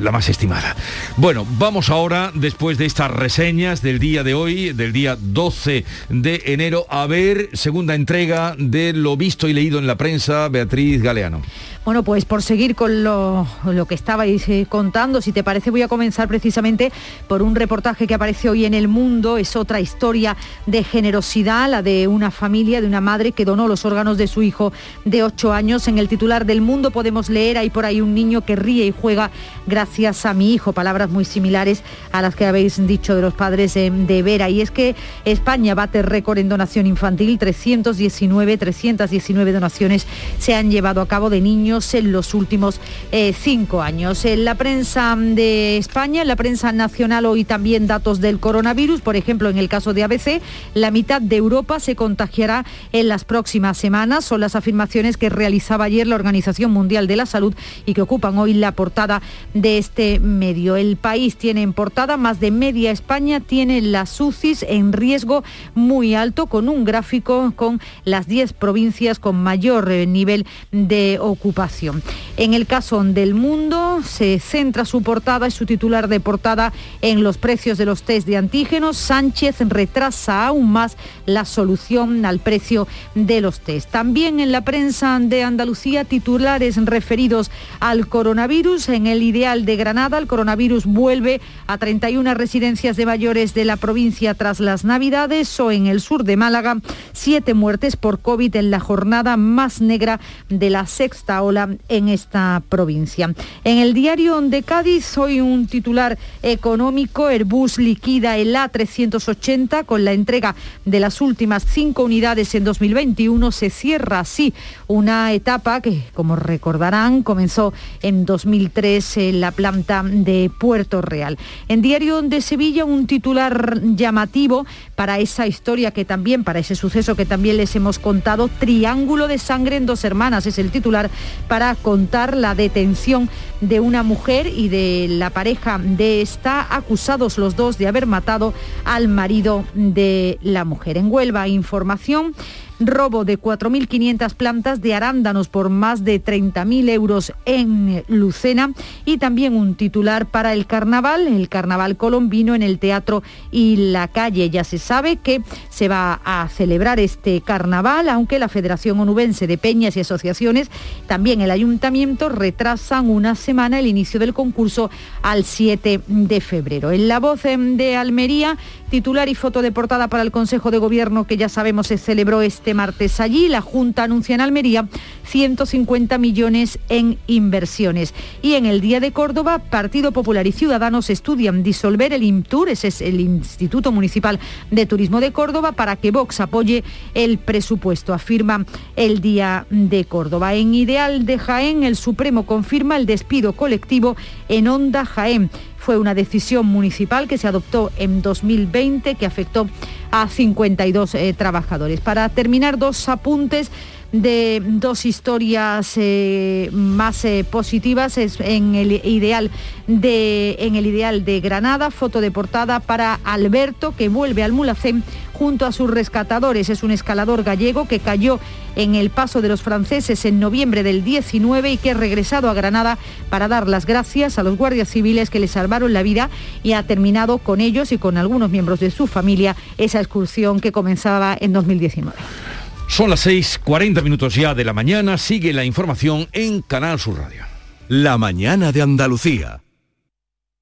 la más estimada. Bueno, vamos ahora, después de estas reseñas del día de hoy, del día 12 de enero, a ver segunda entrega de lo visto y leído en la prensa, Beatriz Galeano. Bueno, pues por seguir con lo, lo que estabais eh, contando, si te parece voy a comenzar precisamente por un reportaje que aparece hoy en El Mundo. Es otra historia de generosidad, la de una familia, de una madre que donó los órganos de su hijo de 8 años. En el titular del Mundo podemos leer, hay por ahí un niño que ríe y juega gracias a mi hijo. Palabras muy similares a las que habéis dicho de los padres de Vera. Y es que España bate récord en donación infantil, 319, 319 donaciones se han llevado a cabo de niños en los últimos eh, cinco años. En la prensa de España, en la prensa nacional hoy también datos del coronavirus. Por ejemplo, en el caso de ABC, la mitad de Europa se contagiará en las próximas semanas. Son las afirmaciones que realizaba ayer la Organización Mundial de la Salud y que ocupan hoy la portada de este medio. El país tiene en portada más de media España, tiene las UCIs en riesgo muy alto con un gráfico con las 10 provincias con mayor eh, nivel de ocupación. En el caso del mundo se centra su portada y su titular de portada en los precios de los test de antígenos. Sánchez retrasa aún más la solución al precio de los test. También en la prensa de Andalucía titulares referidos al coronavirus. En el ideal de Granada el coronavirus vuelve a 31 residencias de mayores de la provincia tras las Navidades o en el sur de Málaga siete muertes por COVID en la jornada más negra de la sexta ola en esta provincia. En el diario de Cádiz hoy un titular económico, Airbus liquida el A380 con la entrega de las últimas cinco unidades en 2021. Se cierra así una etapa que, como recordarán, comenzó en 2003 en la planta de Puerto Real. En Diario de Sevilla un titular llamativo para esa historia que también, para ese suceso que también les hemos contado, Triángulo de sangre en dos hermanas, es el titular para contar la detención de una mujer y de la pareja de esta, acusados los dos de haber matado al marido de la mujer. En Huelva, información robo de 4.500 plantas de arándanos por más de 30.000 euros en Lucena y también un titular para el carnaval, el carnaval colombino en el teatro y la calle. Ya se sabe que se va a celebrar este carnaval, aunque la Federación Onubense de Peñas y Asociaciones, también el ayuntamiento retrasan una semana el inicio del concurso al 7 de febrero. En la voz de Almería, titular y foto de portada para el Consejo de Gobierno que ya sabemos se celebró este martes allí. La Junta anuncia en Almería 150 millones en inversiones. Y en el Día de Córdoba, Partido Popular y Ciudadanos estudian disolver el IMTUR, ese es el Instituto Municipal de Turismo de Córdoba, para que Vox apoye el presupuesto, afirma el Día de Córdoba. En Ideal de Jaén, el Supremo confirma el despido colectivo en Onda Jaén. Fue una decisión municipal que se adoptó en 2020 que afectó a 52 eh, trabajadores. Para terminar, dos apuntes de dos historias eh, más eh, positivas es en el ideal de en el ideal de Granada foto de portada para Alberto que vuelve al Mulacén junto a sus rescatadores es un escalador gallego que cayó en el paso de los franceses en noviembre del 19 y que ha regresado a Granada para dar las gracias a los guardias civiles que le salvaron la vida y ha terminado con ellos y con algunos miembros de su familia esa excursión que comenzaba en 2019. Son las 6.40 minutos ya de la mañana. Sigue la información en Canal Sur Radio. La mañana de Andalucía.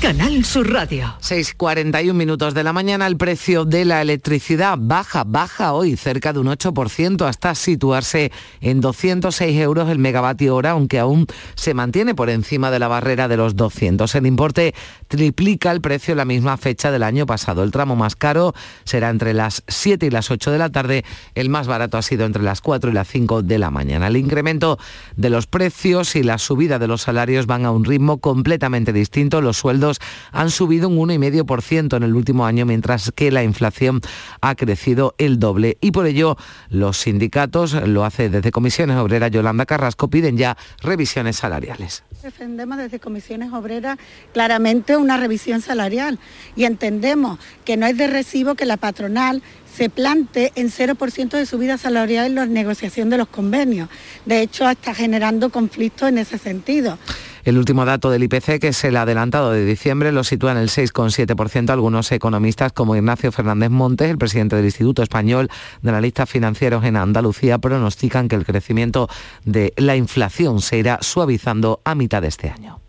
Canal Sur Radio. 6.41 minutos de la mañana, el precio de la electricidad baja, baja hoy cerca de un 8% hasta situarse en 206 euros el megavatio hora, aunque aún se mantiene por encima de la barrera de los 200. El importe triplica el precio la misma fecha del año pasado. El tramo más caro será entre las 7 y las 8 de la tarde, el más barato ha sido entre las 4 y las 5 de la mañana. El incremento de los precios y la subida de los salarios van a un ritmo completamente distinto. Los sueldos han subido un 1,5% en el último año, mientras que la inflación ha crecido el doble. Y por ello, los sindicatos, lo hace desde Comisiones Obreras Yolanda Carrasco, piden ya revisiones salariales. Defendemos desde comisiones obreras claramente una revisión salarial y entendemos que no es de recibo que la patronal se plante en 0% de subida salarial en la negociación de los convenios. De hecho, está generando conflictos en ese sentido. El último dato del IPC, que es el adelantado de diciembre, lo sitúa en el 6,7%. Algunos economistas, como Ignacio Fernández Montes, el presidente del Instituto Español de Analistas Financieros en Andalucía, pronostican que el crecimiento de la inflación se irá suavizando a mitad de este año.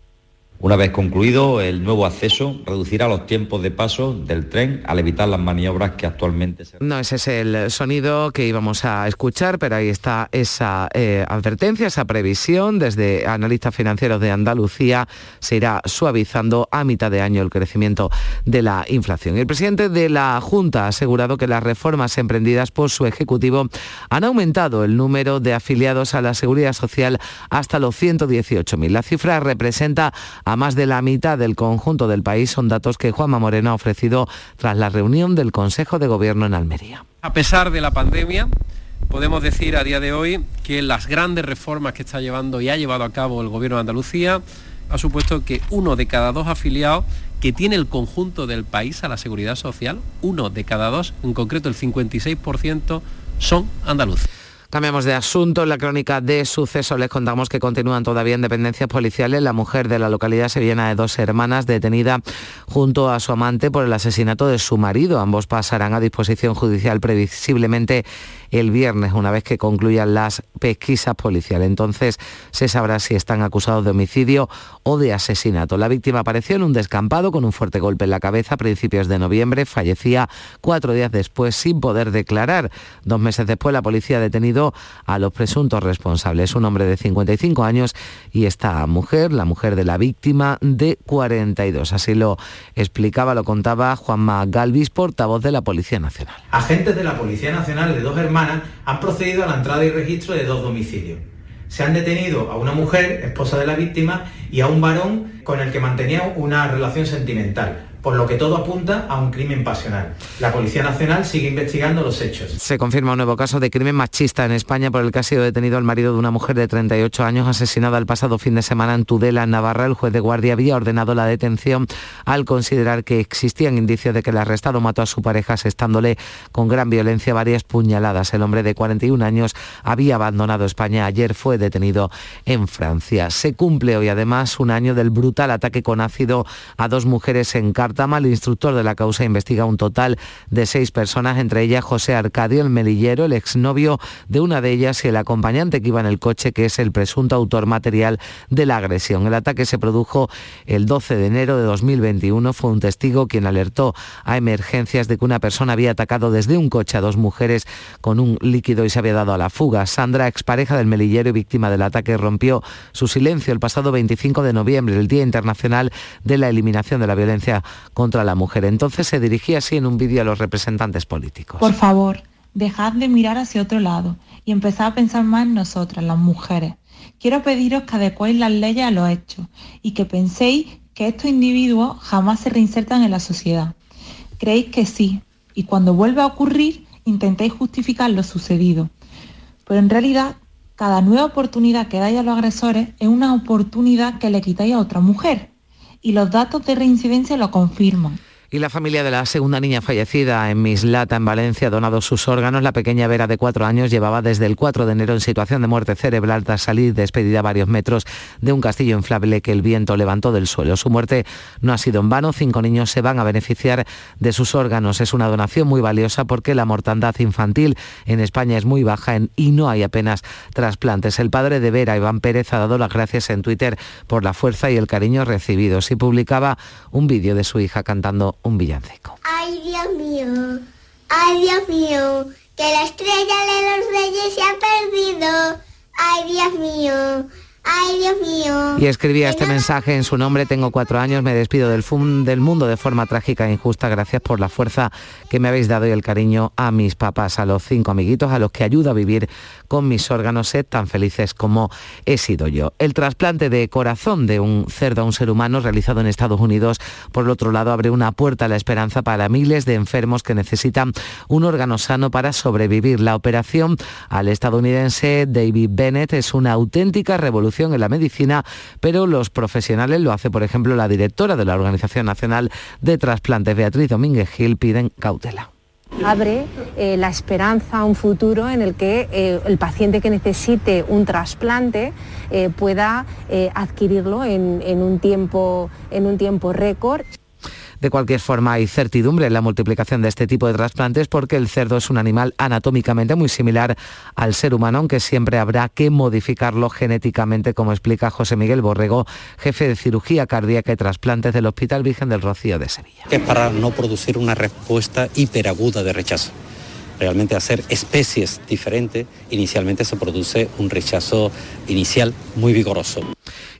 Una vez concluido el nuevo acceso, reducirá los tiempos de paso del tren al evitar las maniobras que actualmente se... No, ese es el sonido que íbamos a escuchar, pero ahí está esa eh, advertencia, esa previsión. Desde analistas financieros de Andalucía se irá suavizando a mitad de año el crecimiento de la inflación. El presidente de la Junta ha asegurado que las reformas emprendidas por su Ejecutivo han aumentado el número de afiliados a la Seguridad Social hasta los 118.000. La cifra representa más de la mitad del conjunto del país. Son datos que Juanma Moreno ha ofrecido tras la reunión del Consejo de Gobierno en Almería. A pesar de la pandemia, podemos decir a día de hoy que las grandes reformas que está llevando y ha llevado a cabo el Gobierno de Andalucía ha supuesto que uno de cada dos afiliados que tiene el conjunto del país a la seguridad social, uno de cada dos, en concreto el 56%, son andaluces. Cambiamos de asunto. En la crónica de sucesos les contamos que continúan todavía en dependencias policiales la mujer de la localidad sevillana de dos hermanas detenida junto a su amante por el asesinato de su marido. Ambos pasarán a disposición judicial previsiblemente el viernes, una vez que concluyan las pesquisas policiales. Entonces se sabrá si están acusados de homicidio o de asesinato. La víctima apareció en un descampado con un fuerte golpe en la cabeza a principios de noviembre. Fallecía cuatro días después sin poder declarar. Dos meses después la policía ha detenido a los presuntos responsables. Un hombre de 55 años y esta mujer, la mujer de la víctima, de 42. Así lo explicaba, lo contaba Juanma Galvis, portavoz de la Policía Nacional. Agentes de la Policía Nacional de dos hermanos han procedido a la entrada y registro de dos domicilios. Se han detenido a una mujer, esposa de la víctima, y a un varón con el que mantenía una relación sentimental por lo que todo apunta a un crimen pasional. La Policía Nacional sigue investigando los hechos. Se confirma un nuevo caso de crimen machista en España por el que ha sido detenido el marido de una mujer de 38 años asesinada el pasado fin de semana en Tudela, Navarra. El juez de guardia había ordenado la detención al considerar que existían indicios de que el arrestado mató a su pareja asestándole con gran violencia varias puñaladas. El hombre de 41 años había abandonado España. Ayer fue detenido en Francia. Se cumple hoy además un año del brutal ataque con ácido a dos mujeres en Car el instructor de la causa, investiga un total de seis personas, entre ellas José Arcadio, el melillero, el exnovio de una de ellas y el acompañante que iba en el coche, que es el presunto autor material de la agresión. El ataque se produjo el 12 de enero de 2021. Fue un testigo quien alertó a emergencias de que una persona había atacado desde un coche a dos mujeres con un líquido y se había dado a la fuga. Sandra, expareja del melillero y víctima del ataque, rompió su silencio el pasado 25 de noviembre, el Día Internacional de la Eliminación de la Violencia contra la mujer. Entonces se dirigía así en un vídeo a los representantes políticos. Por favor, dejad de mirar hacia otro lado y empezad a pensar más en nosotras, las mujeres. Quiero pediros que adecuéis las leyes a los hechos y que penséis que estos individuos jamás se reinsertan en la sociedad. Creéis que sí, y cuando vuelve a ocurrir intentéis justificar lo sucedido. Pero en realidad, cada nueva oportunidad que dais a los agresores es una oportunidad que le quitáis a otra mujer y los datos de reincidencia lo confirman. Y la familia de la segunda niña fallecida en Mislata, en Valencia, ha donado sus órganos. La pequeña Vera, de cuatro años, llevaba desde el 4 de enero en situación de muerte cerebral tras salir despedida varios metros de un castillo inflable que el viento levantó del suelo. Su muerte no ha sido en vano. Cinco niños se van a beneficiar de sus órganos. Es una donación muy valiosa porque la mortandad infantil en España es muy baja y no hay apenas trasplantes. El padre de Vera, Iván Pérez, ha dado las gracias en Twitter por la fuerza y el cariño recibidos y publicaba un vídeo de su hija cantando un villancico. Ay, Dios mío, ay, Dios mío, que la estrella de los reyes se ha perdido. Ay, Dios mío, Ay, Dios mío. Y escribía este mensaje en su nombre, tengo cuatro años, me despido del, del mundo de forma trágica e injusta, gracias por la fuerza que me habéis dado y el cariño a mis papás, a los cinco amiguitos, a los que ayudo a vivir con mis órganos, sed tan felices como he sido yo. El trasplante de corazón de un cerdo a un ser humano realizado en Estados Unidos, por el otro lado, abre una puerta a la esperanza para miles de enfermos que necesitan un órgano sano para sobrevivir. La operación al estadounidense David Bennett es una auténtica revolución en la medicina, pero los profesionales, lo hace por ejemplo la directora de la Organización Nacional de Trasplantes, Beatriz Domínguez Gil, piden cautela abre eh, la esperanza a un futuro en el que eh, el paciente que necesite un trasplante eh, pueda adquirirlo en, un tiempo, en un tiempo récord. De cualquier forma, hay certidumbre en la multiplicación de este tipo de trasplantes porque el cerdo es un animal anatómicamente muy similar al ser humano, aunque siempre habrá que modificarlo genéticamente, como explica José Miguel Borrego, jefe de cirugía cardíaca y trasplantes del Hospital Virgen del Rocío de Sevilla. Es para no producir una respuesta hiperaguda de rechazo realmente hacer especies diferentes, inicialmente se produce un rechazo inicial muy vigoroso.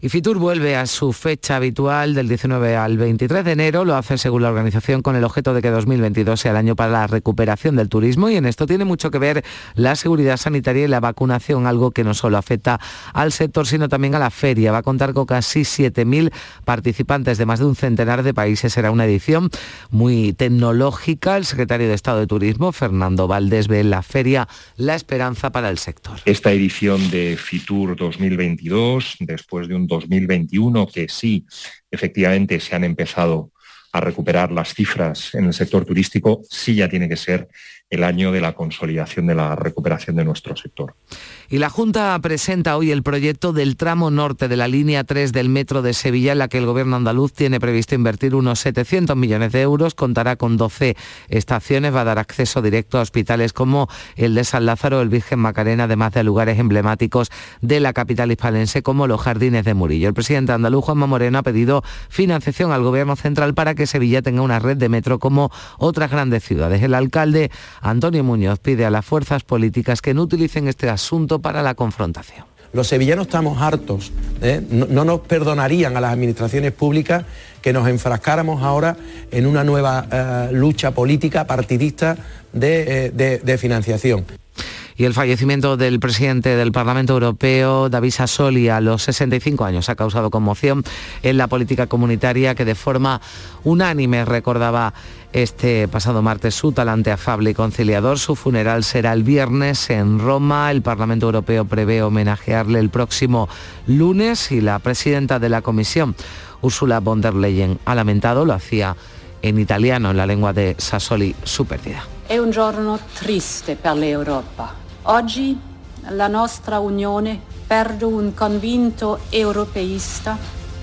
Y Fitur vuelve a su fecha habitual del 19 al 23 de enero, lo hace según la organización con el objeto de que 2022 sea el año para la recuperación del turismo y en esto tiene mucho que ver la seguridad sanitaria y la vacunación, algo que no solo afecta al sector sino también a la feria. Va a contar con casi 7.000 participantes de más de un centenar de países. Será una edición muy tecnológica. El secretario de Estado de Turismo, Fernando Valdés, ve en la feria la esperanza para el sector. Esta edición de Fitur 2022, después de un 2021 que sí, efectivamente se han empezado a recuperar las cifras en el sector turístico, sí ya tiene que ser el año de la consolidación de la recuperación de nuestro sector. Y la Junta presenta hoy el proyecto del tramo norte de la línea 3 del Metro de Sevilla, en la que el Gobierno andaluz tiene previsto invertir unos 700 millones de euros, contará con 12 estaciones, va a dar acceso directo a hospitales como el de San Lázaro, el Virgen Macarena, además de lugares emblemáticos de la capital hispalense como los Jardines de Murillo. El presidente andaluz, Juanma Moreno, ha pedido financiación al Gobierno central para que Sevilla tenga una red de metro como otras grandes ciudades. El alcalde Antonio Muñoz pide a las fuerzas políticas que no utilicen este asunto para la confrontación. Los sevillanos estamos hartos, ¿eh? no, nos perdonarían a las administraciones públicas que nos enfrascáramos ahora en una nueva eh, lucha política partidista de, eh, de financiación y el fallecimiento del presidente del Parlamento Europeo, David Sassoli, a los 65 años, ha causado conmoción en la política comunitaria que de forma unánime recordaba este pasado martes su talante afable y conciliador. Su funeral será el viernes en Roma. El Parlamento Europeo prevé homenajearle el próximo lunes y la presidenta de la Comisión, Ursula von der Leyen, ha lamentado, lo hacía en italiano, en la lengua de Sassoli, su pérdida. Es un giorno triste per l'Europa. Oggi la nostra Unione perde un convinto europeista,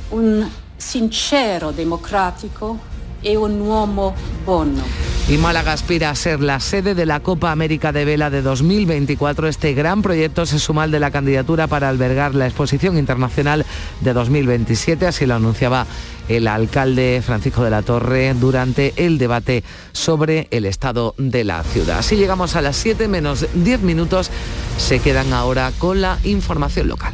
un sincero democratico e un uomo bono. Y Málaga aspira a ser la sede de la Copa América de Vela de 2024. Este gran proyecto se suma al de la candidatura para albergar la exposición internacional de 2027, así lo anunciaba el alcalde Francisco de la Torre durante el debate sobre el estado de la ciudad. Así llegamos a las 7 menos 10 minutos. Se quedan ahora con la información local.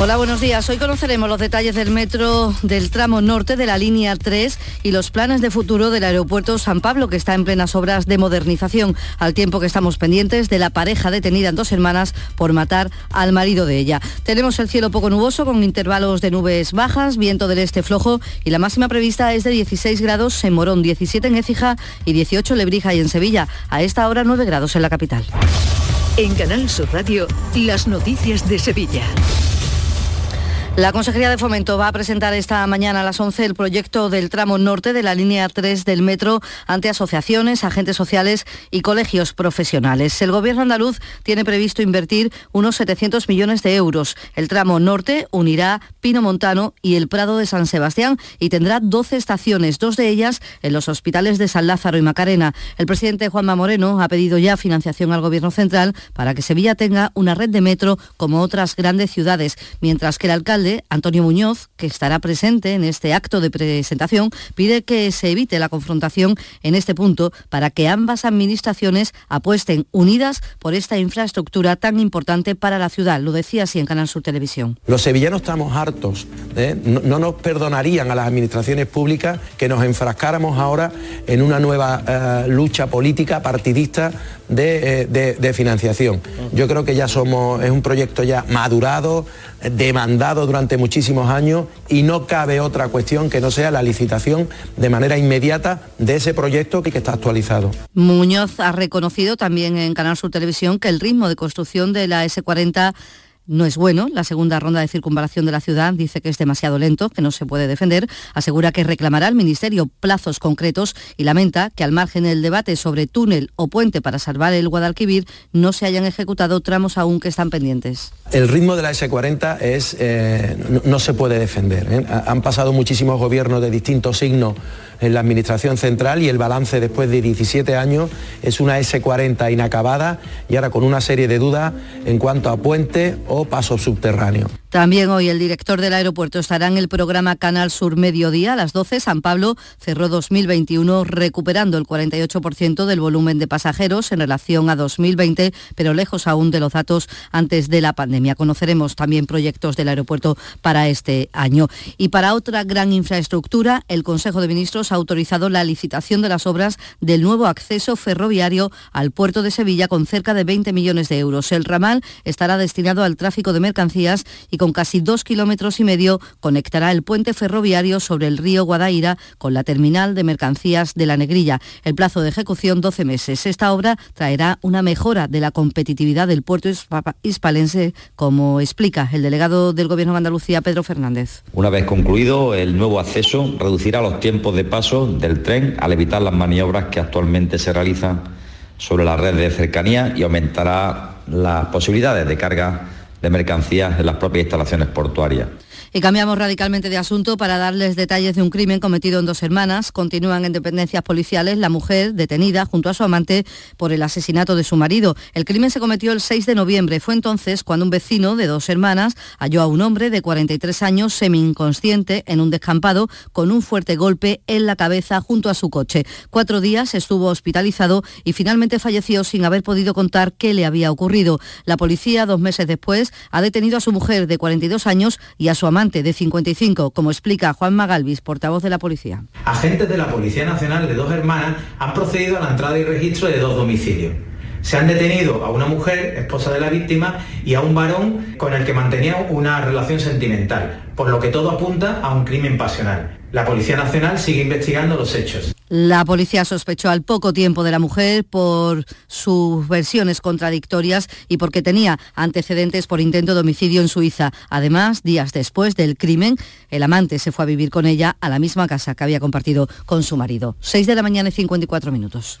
Hola, buenos días. Hoy conoceremos los detalles del metro del tramo norte de la línea 3 y los planes de futuro del aeropuerto San Pablo, que está en plenas obras de modernización, al tiempo que estamos pendientes de la pareja detenida en dos hermanas por matar al marido de ella. Tenemos el cielo poco nuboso con intervalos de nubes bajas, viento del este flojo y la máxima prevista es de 16 grados en Morón, 17 en Écija y 18 en Lebrija y en Sevilla. A esta hora 9 grados en la capital. En Canal Sur Radio, las noticias de Sevilla. La Consejería de Fomento va a presentar esta mañana a las 11 el proyecto del tramo norte de la línea 3 del metro ante asociaciones, agentes sociales y colegios profesionales. El Gobierno andaluz tiene previsto invertir unos 700 millones de euros. El tramo norte unirá Pino Montano y el Prado de San Sebastián y tendrá 12 estaciones, dos de ellas en los hospitales de San Lázaro y Macarena. El presidente Juanma Moreno ha pedido ya financiación al Gobierno central para que Sevilla tenga una red de metro como otras grandes ciudades, mientras que el alcalde Antonio Muñoz, que estará presente en este acto de presentación, pide que se evite la confrontación en este punto para que ambas administraciones apuesten unidas por esta infraestructura tan importante para la ciudad. Lo decía así en Canal Sur Televisión. Los sevillanos estamos hartos, ¿eh? no, nos perdonarían a las administraciones públicas que nos enfrascáramos ahora en una nueva eh, lucha política partidista de, eh, de, financiación. Yo creo que ya somos, es un proyecto ya madurado, demandado durante muchísimos años y no cabe otra cuestión que no sea la licitación de manera inmediata de ese proyecto que está actualizado. Muñoz ha reconocido también en Canal Sur Televisión que el ritmo de construcción de la S40 no es bueno. La segunda ronda de circunvalación de la ciudad dice que es demasiado lento, que no se puede defender. Asegura que reclamará al Ministerio plazos concretos y lamenta que al margen del debate sobre túnel o puente para salvar el Guadalquivir no se hayan ejecutado tramos aún que están pendientes. El ritmo de la S40 es, eh, no, se puede defender. ¿eh? Han pasado muchísimos gobiernos de distintos signos en la Administración Central y el balance después de 17 años es una S40 inacabada y ahora con una serie de dudas en cuanto a puente o paso subterráneo. También hoy el director del aeropuerto estará en el programa Canal Sur Mediodía a las 12. San Pablo cerró 2021 recuperando el 48% del volumen de pasajeros en relación a 2020, pero lejos aún de los datos antes de la pandemia. Conoceremos también proyectos del aeropuerto para este año. Y para otra gran infraestructura, el Consejo de Ministros ha autorizado la licitación de las obras del nuevo acceso ferroviario al puerto de Sevilla con cerca de 20 millones de euros. El ramal estará destinado al tráfico de mercancías y con casi dos kilómetros y medio conectará el puente ferroviario sobre el río Guadaira con la terminal de mercancías de la Negrilla. El plazo de ejecución 12 meses. Esta obra traerá una mejora de la competitividad del puerto hispalense, como explica el delegado del Gobierno de Andalucía, Pedro Fernández. Una vez concluido el nuevo acceso, reducirá los tiempos de paso del tren al evitar las maniobras que actualmente se realizan sobre la red de cercanía y aumentará las posibilidades de carga de mercancías en las propias instalaciones portuarias. Y cambiamos radicalmente de asunto para darles detalles de un crimen cometido en dos hermanas. Continúan en dependencias policiales la mujer detenida junto a su amante por el asesinato de su marido. El crimen se cometió el 6 de noviembre. Fue entonces cuando un vecino de dos hermanas halló a un hombre de 43 años semi-inconsciente en un descampado con un fuerte golpe en la cabeza junto a su coche. Cuatro días estuvo hospitalizado y finalmente falleció sin haber podido contar qué le había ocurrido. La policía, dos meses después, ha detenido a su mujer de 42 años y a su amante de 55, como explica Juan Magalvis, portavoz de la policía. Agentes de la Policía Nacional de dos hermanas han procedido a la entrada y registro de dos domicilios. Se han detenido a una mujer, esposa de la víctima, y a un varón con el que mantenía una relación sentimental, por lo que todo apunta a un crimen pasional. La Policía Nacional sigue investigando los hechos. La policía sospechó al poco tiempo de la mujer por sus versiones contradictorias y porque tenía antecedentes por intento de homicidio en Suiza. Además, días después del crimen, el amante se fue a vivir con ella a la misma casa que había compartido con su marido. 6 de la mañana y 54 minutos.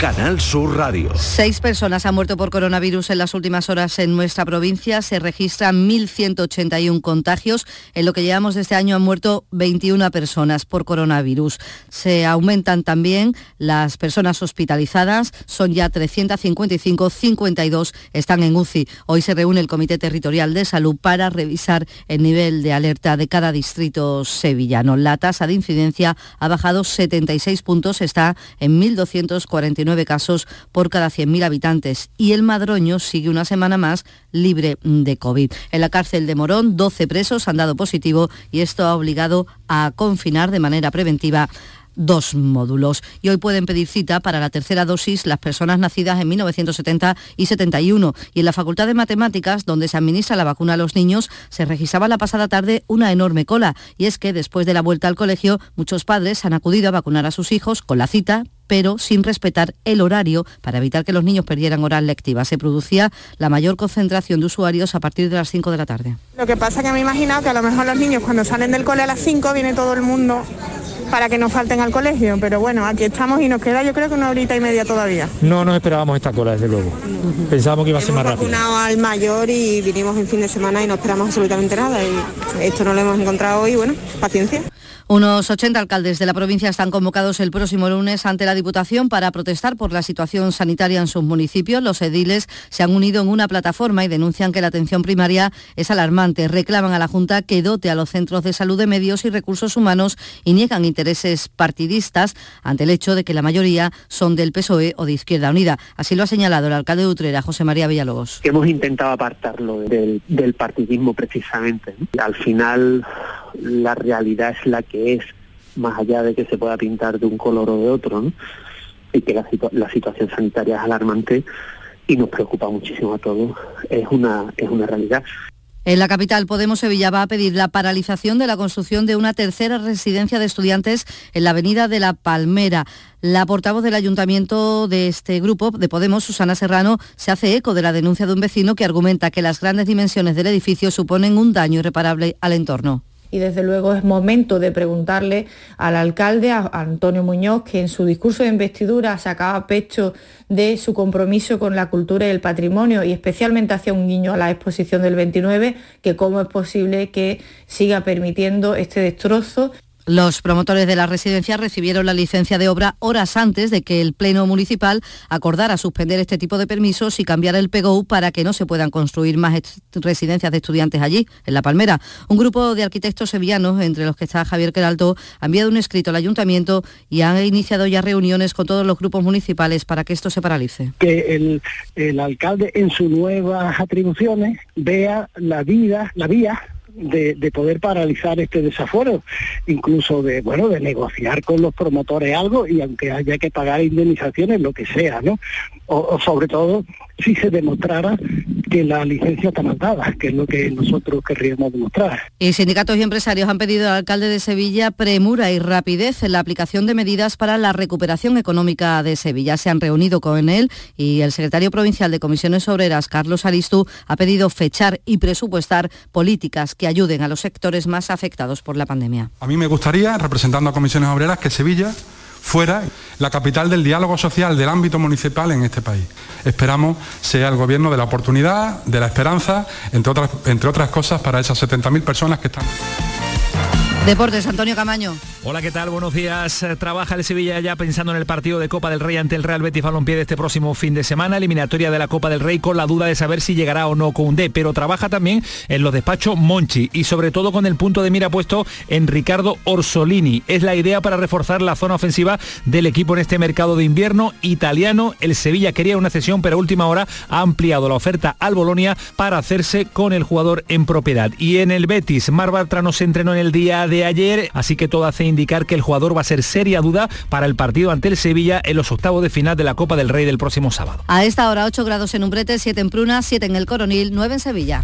Canal Sur Radio. Seis personas han muerto por coronavirus en las últimas horas en nuestra provincia. Se registran 1.181 contagios. En lo que llevamos de este año han muerto 21 personas por coronavirus. Se aumentan también las personas hospitalizadas. Son ya 355, 52 están en UCI. Hoy se reúne el Comité Territorial de Salud para revisar el nivel de alerta de cada distrito sevillano. La tasa de incidencia ha bajado 76 puntos, está en 1.249 casos por cada 100.000 habitantes y el Madroño sigue una semana más libre de COVID. En la cárcel de Morón, 12 presos han dado positivo y esto ha obligado a confinar de manera preventiva dos módulos. Y hoy pueden pedir cita para la tercera dosis las personas nacidas en 1970 y 71. Y en la Facultad de Matemáticas, donde se administra la vacuna a los niños, se registraba la pasada tarde una enorme cola. Y es que después de la vuelta al colegio, muchos padres han acudido a vacunar a sus hijos con la cita, pero sin respetar el horario para evitar que los niños perdieran horas lectivas. Se producía la mayor concentración de usuarios a partir de las 5 de la tarde. Lo que pasa es que me he imaginado que a lo mejor los niños cuando salen del cole a las 5 viene todo el mundo para que no falten al colegio, pero bueno, aquí estamos y nos queda yo creo que una horita y media todavía. No nos esperábamos esta cola, desde luego. Pensábamos que iba a ser más rápido. Hemos vacunado al mayor y vinimos en fin de semana y no esperamos absolutamente nada y esto no lo hemos encontrado hoy, bueno, paciencia. Unos 80 alcaldes de la provincia están convocados el próximo lunes ante la Diputación para protestar por la situación sanitaria en sus municipios. Los ediles se han unido en una plataforma y denuncian que la atención primaria es alarmante. Reclaman a la Junta que dote a los centros de salud de medios y recursos humanos y niegan intereses partidistas ante el hecho de que la mayoría son del PSOE o de Izquierda Unida. Así lo ha señalado el alcalde de Utrera, José María Villalobos. Hemos intentado apartarlo del, del partidismo precisamente. Al final la realidad es la que es, más allá de que se pueda pintar de un color o de otro, ¿no? y que la, la situación sanitaria es alarmante y nos preocupa muchísimo a todos, es una, es una realidad. En la capital, Podemos Sevilla va a pedir la paralización de la construcción de una tercera residencia de estudiantes en la avenida de la Palmera. La portavoz del ayuntamiento de este grupo de Podemos, Susana Serrano, se hace eco de la denuncia de un vecino que argumenta que las grandes dimensiones del edificio suponen un daño irreparable al entorno y desde luego es momento de preguntarle al alcalde, a Antonio Muñoz, que en su discurso de investidura sacaba pecho de su compromiso con la cultura y el patrimonio y especialmente hacía un guiño a la exposición del 29, que cómo es posible que siga permitiendo este destrozo los promotores de la residencia recibieron la licencia de obra horas antes de que el Pleno Municipal acordara suspender este tipo de permisos y cambiar el PGO para que no se puedan construir más residencias de estudiantes allí, en La Palmera. Un grupo de arquitectos sevillanos, entre los que está Javier Queralto, ha enviado un escrito al Ayuntamiento y han iniciado ya reuniones con todos los grupos municipales para que esto se paralice. Que el, el alcalde en sus nuevas atribuciones vea la vida, la vía de, poder paralizar este desaforo, incluso de bueno de negociar con los promotores algo y aunque haya que pagar indemnizaciones, lo que sea, ¿no? o sobre todo si se demostrara que la licencia está mandada, que es lo que nosotros querríamos demostrar. Y sindicatos y empresarios han pedido al alcalde de Sevilla premura y rapidez en la aplicación de medidas para la recuperación económica de Sevilla. Se han reunido con él y el secretario provincial de Comisiones Obreras, Carlos Aristú, ha pedido fechar y presupuestar políticas que ayuden a los sectores más afectados por la pandemia. A mí me gustaría, representando a Comisiones Obreras, que Sevilla fuera la capital del diálogo social del ámbito municipal en este país. Esperamos sea el gobierno de la oportunidad, de la esperanza, entre otras, entre otras cosas, para esas 70.000 personas que están... Deportes, Antonio Camaño. Hola, ¿qué tal? Buenos días. Eh, trabaja el Sevilla ya pensando en el partido de Copa del Rey ante el Real Betis Balompié de este próximo fin de semana, eliminatoria de la Copa del Rey con la duda de saber si llegará o no con un D, pero trabaja también en los despachos Monchi y sobre todo con el punto de mira puesto en Ricardo Orsolini. Es la idea para reforzar la zona ofensiva del equipo en este mercado de invierno italiano. El Sevilla quería una cesión, pero a última hora ha ampliado la oferta al Bolonia para hacerse con el jugador en propiedad. Y en el Betis, Mar no se entrenó en el día de ayer, así que todo hace indicar que el jugador va a ser seria duda para el partido ante el Sevilla en los octavos de final de la Copa del Rey del próximo sábado. A esta hora 8 grados en Umbrete, 7 en Pruna, 7 en el Coronil, 9 en Sevilla.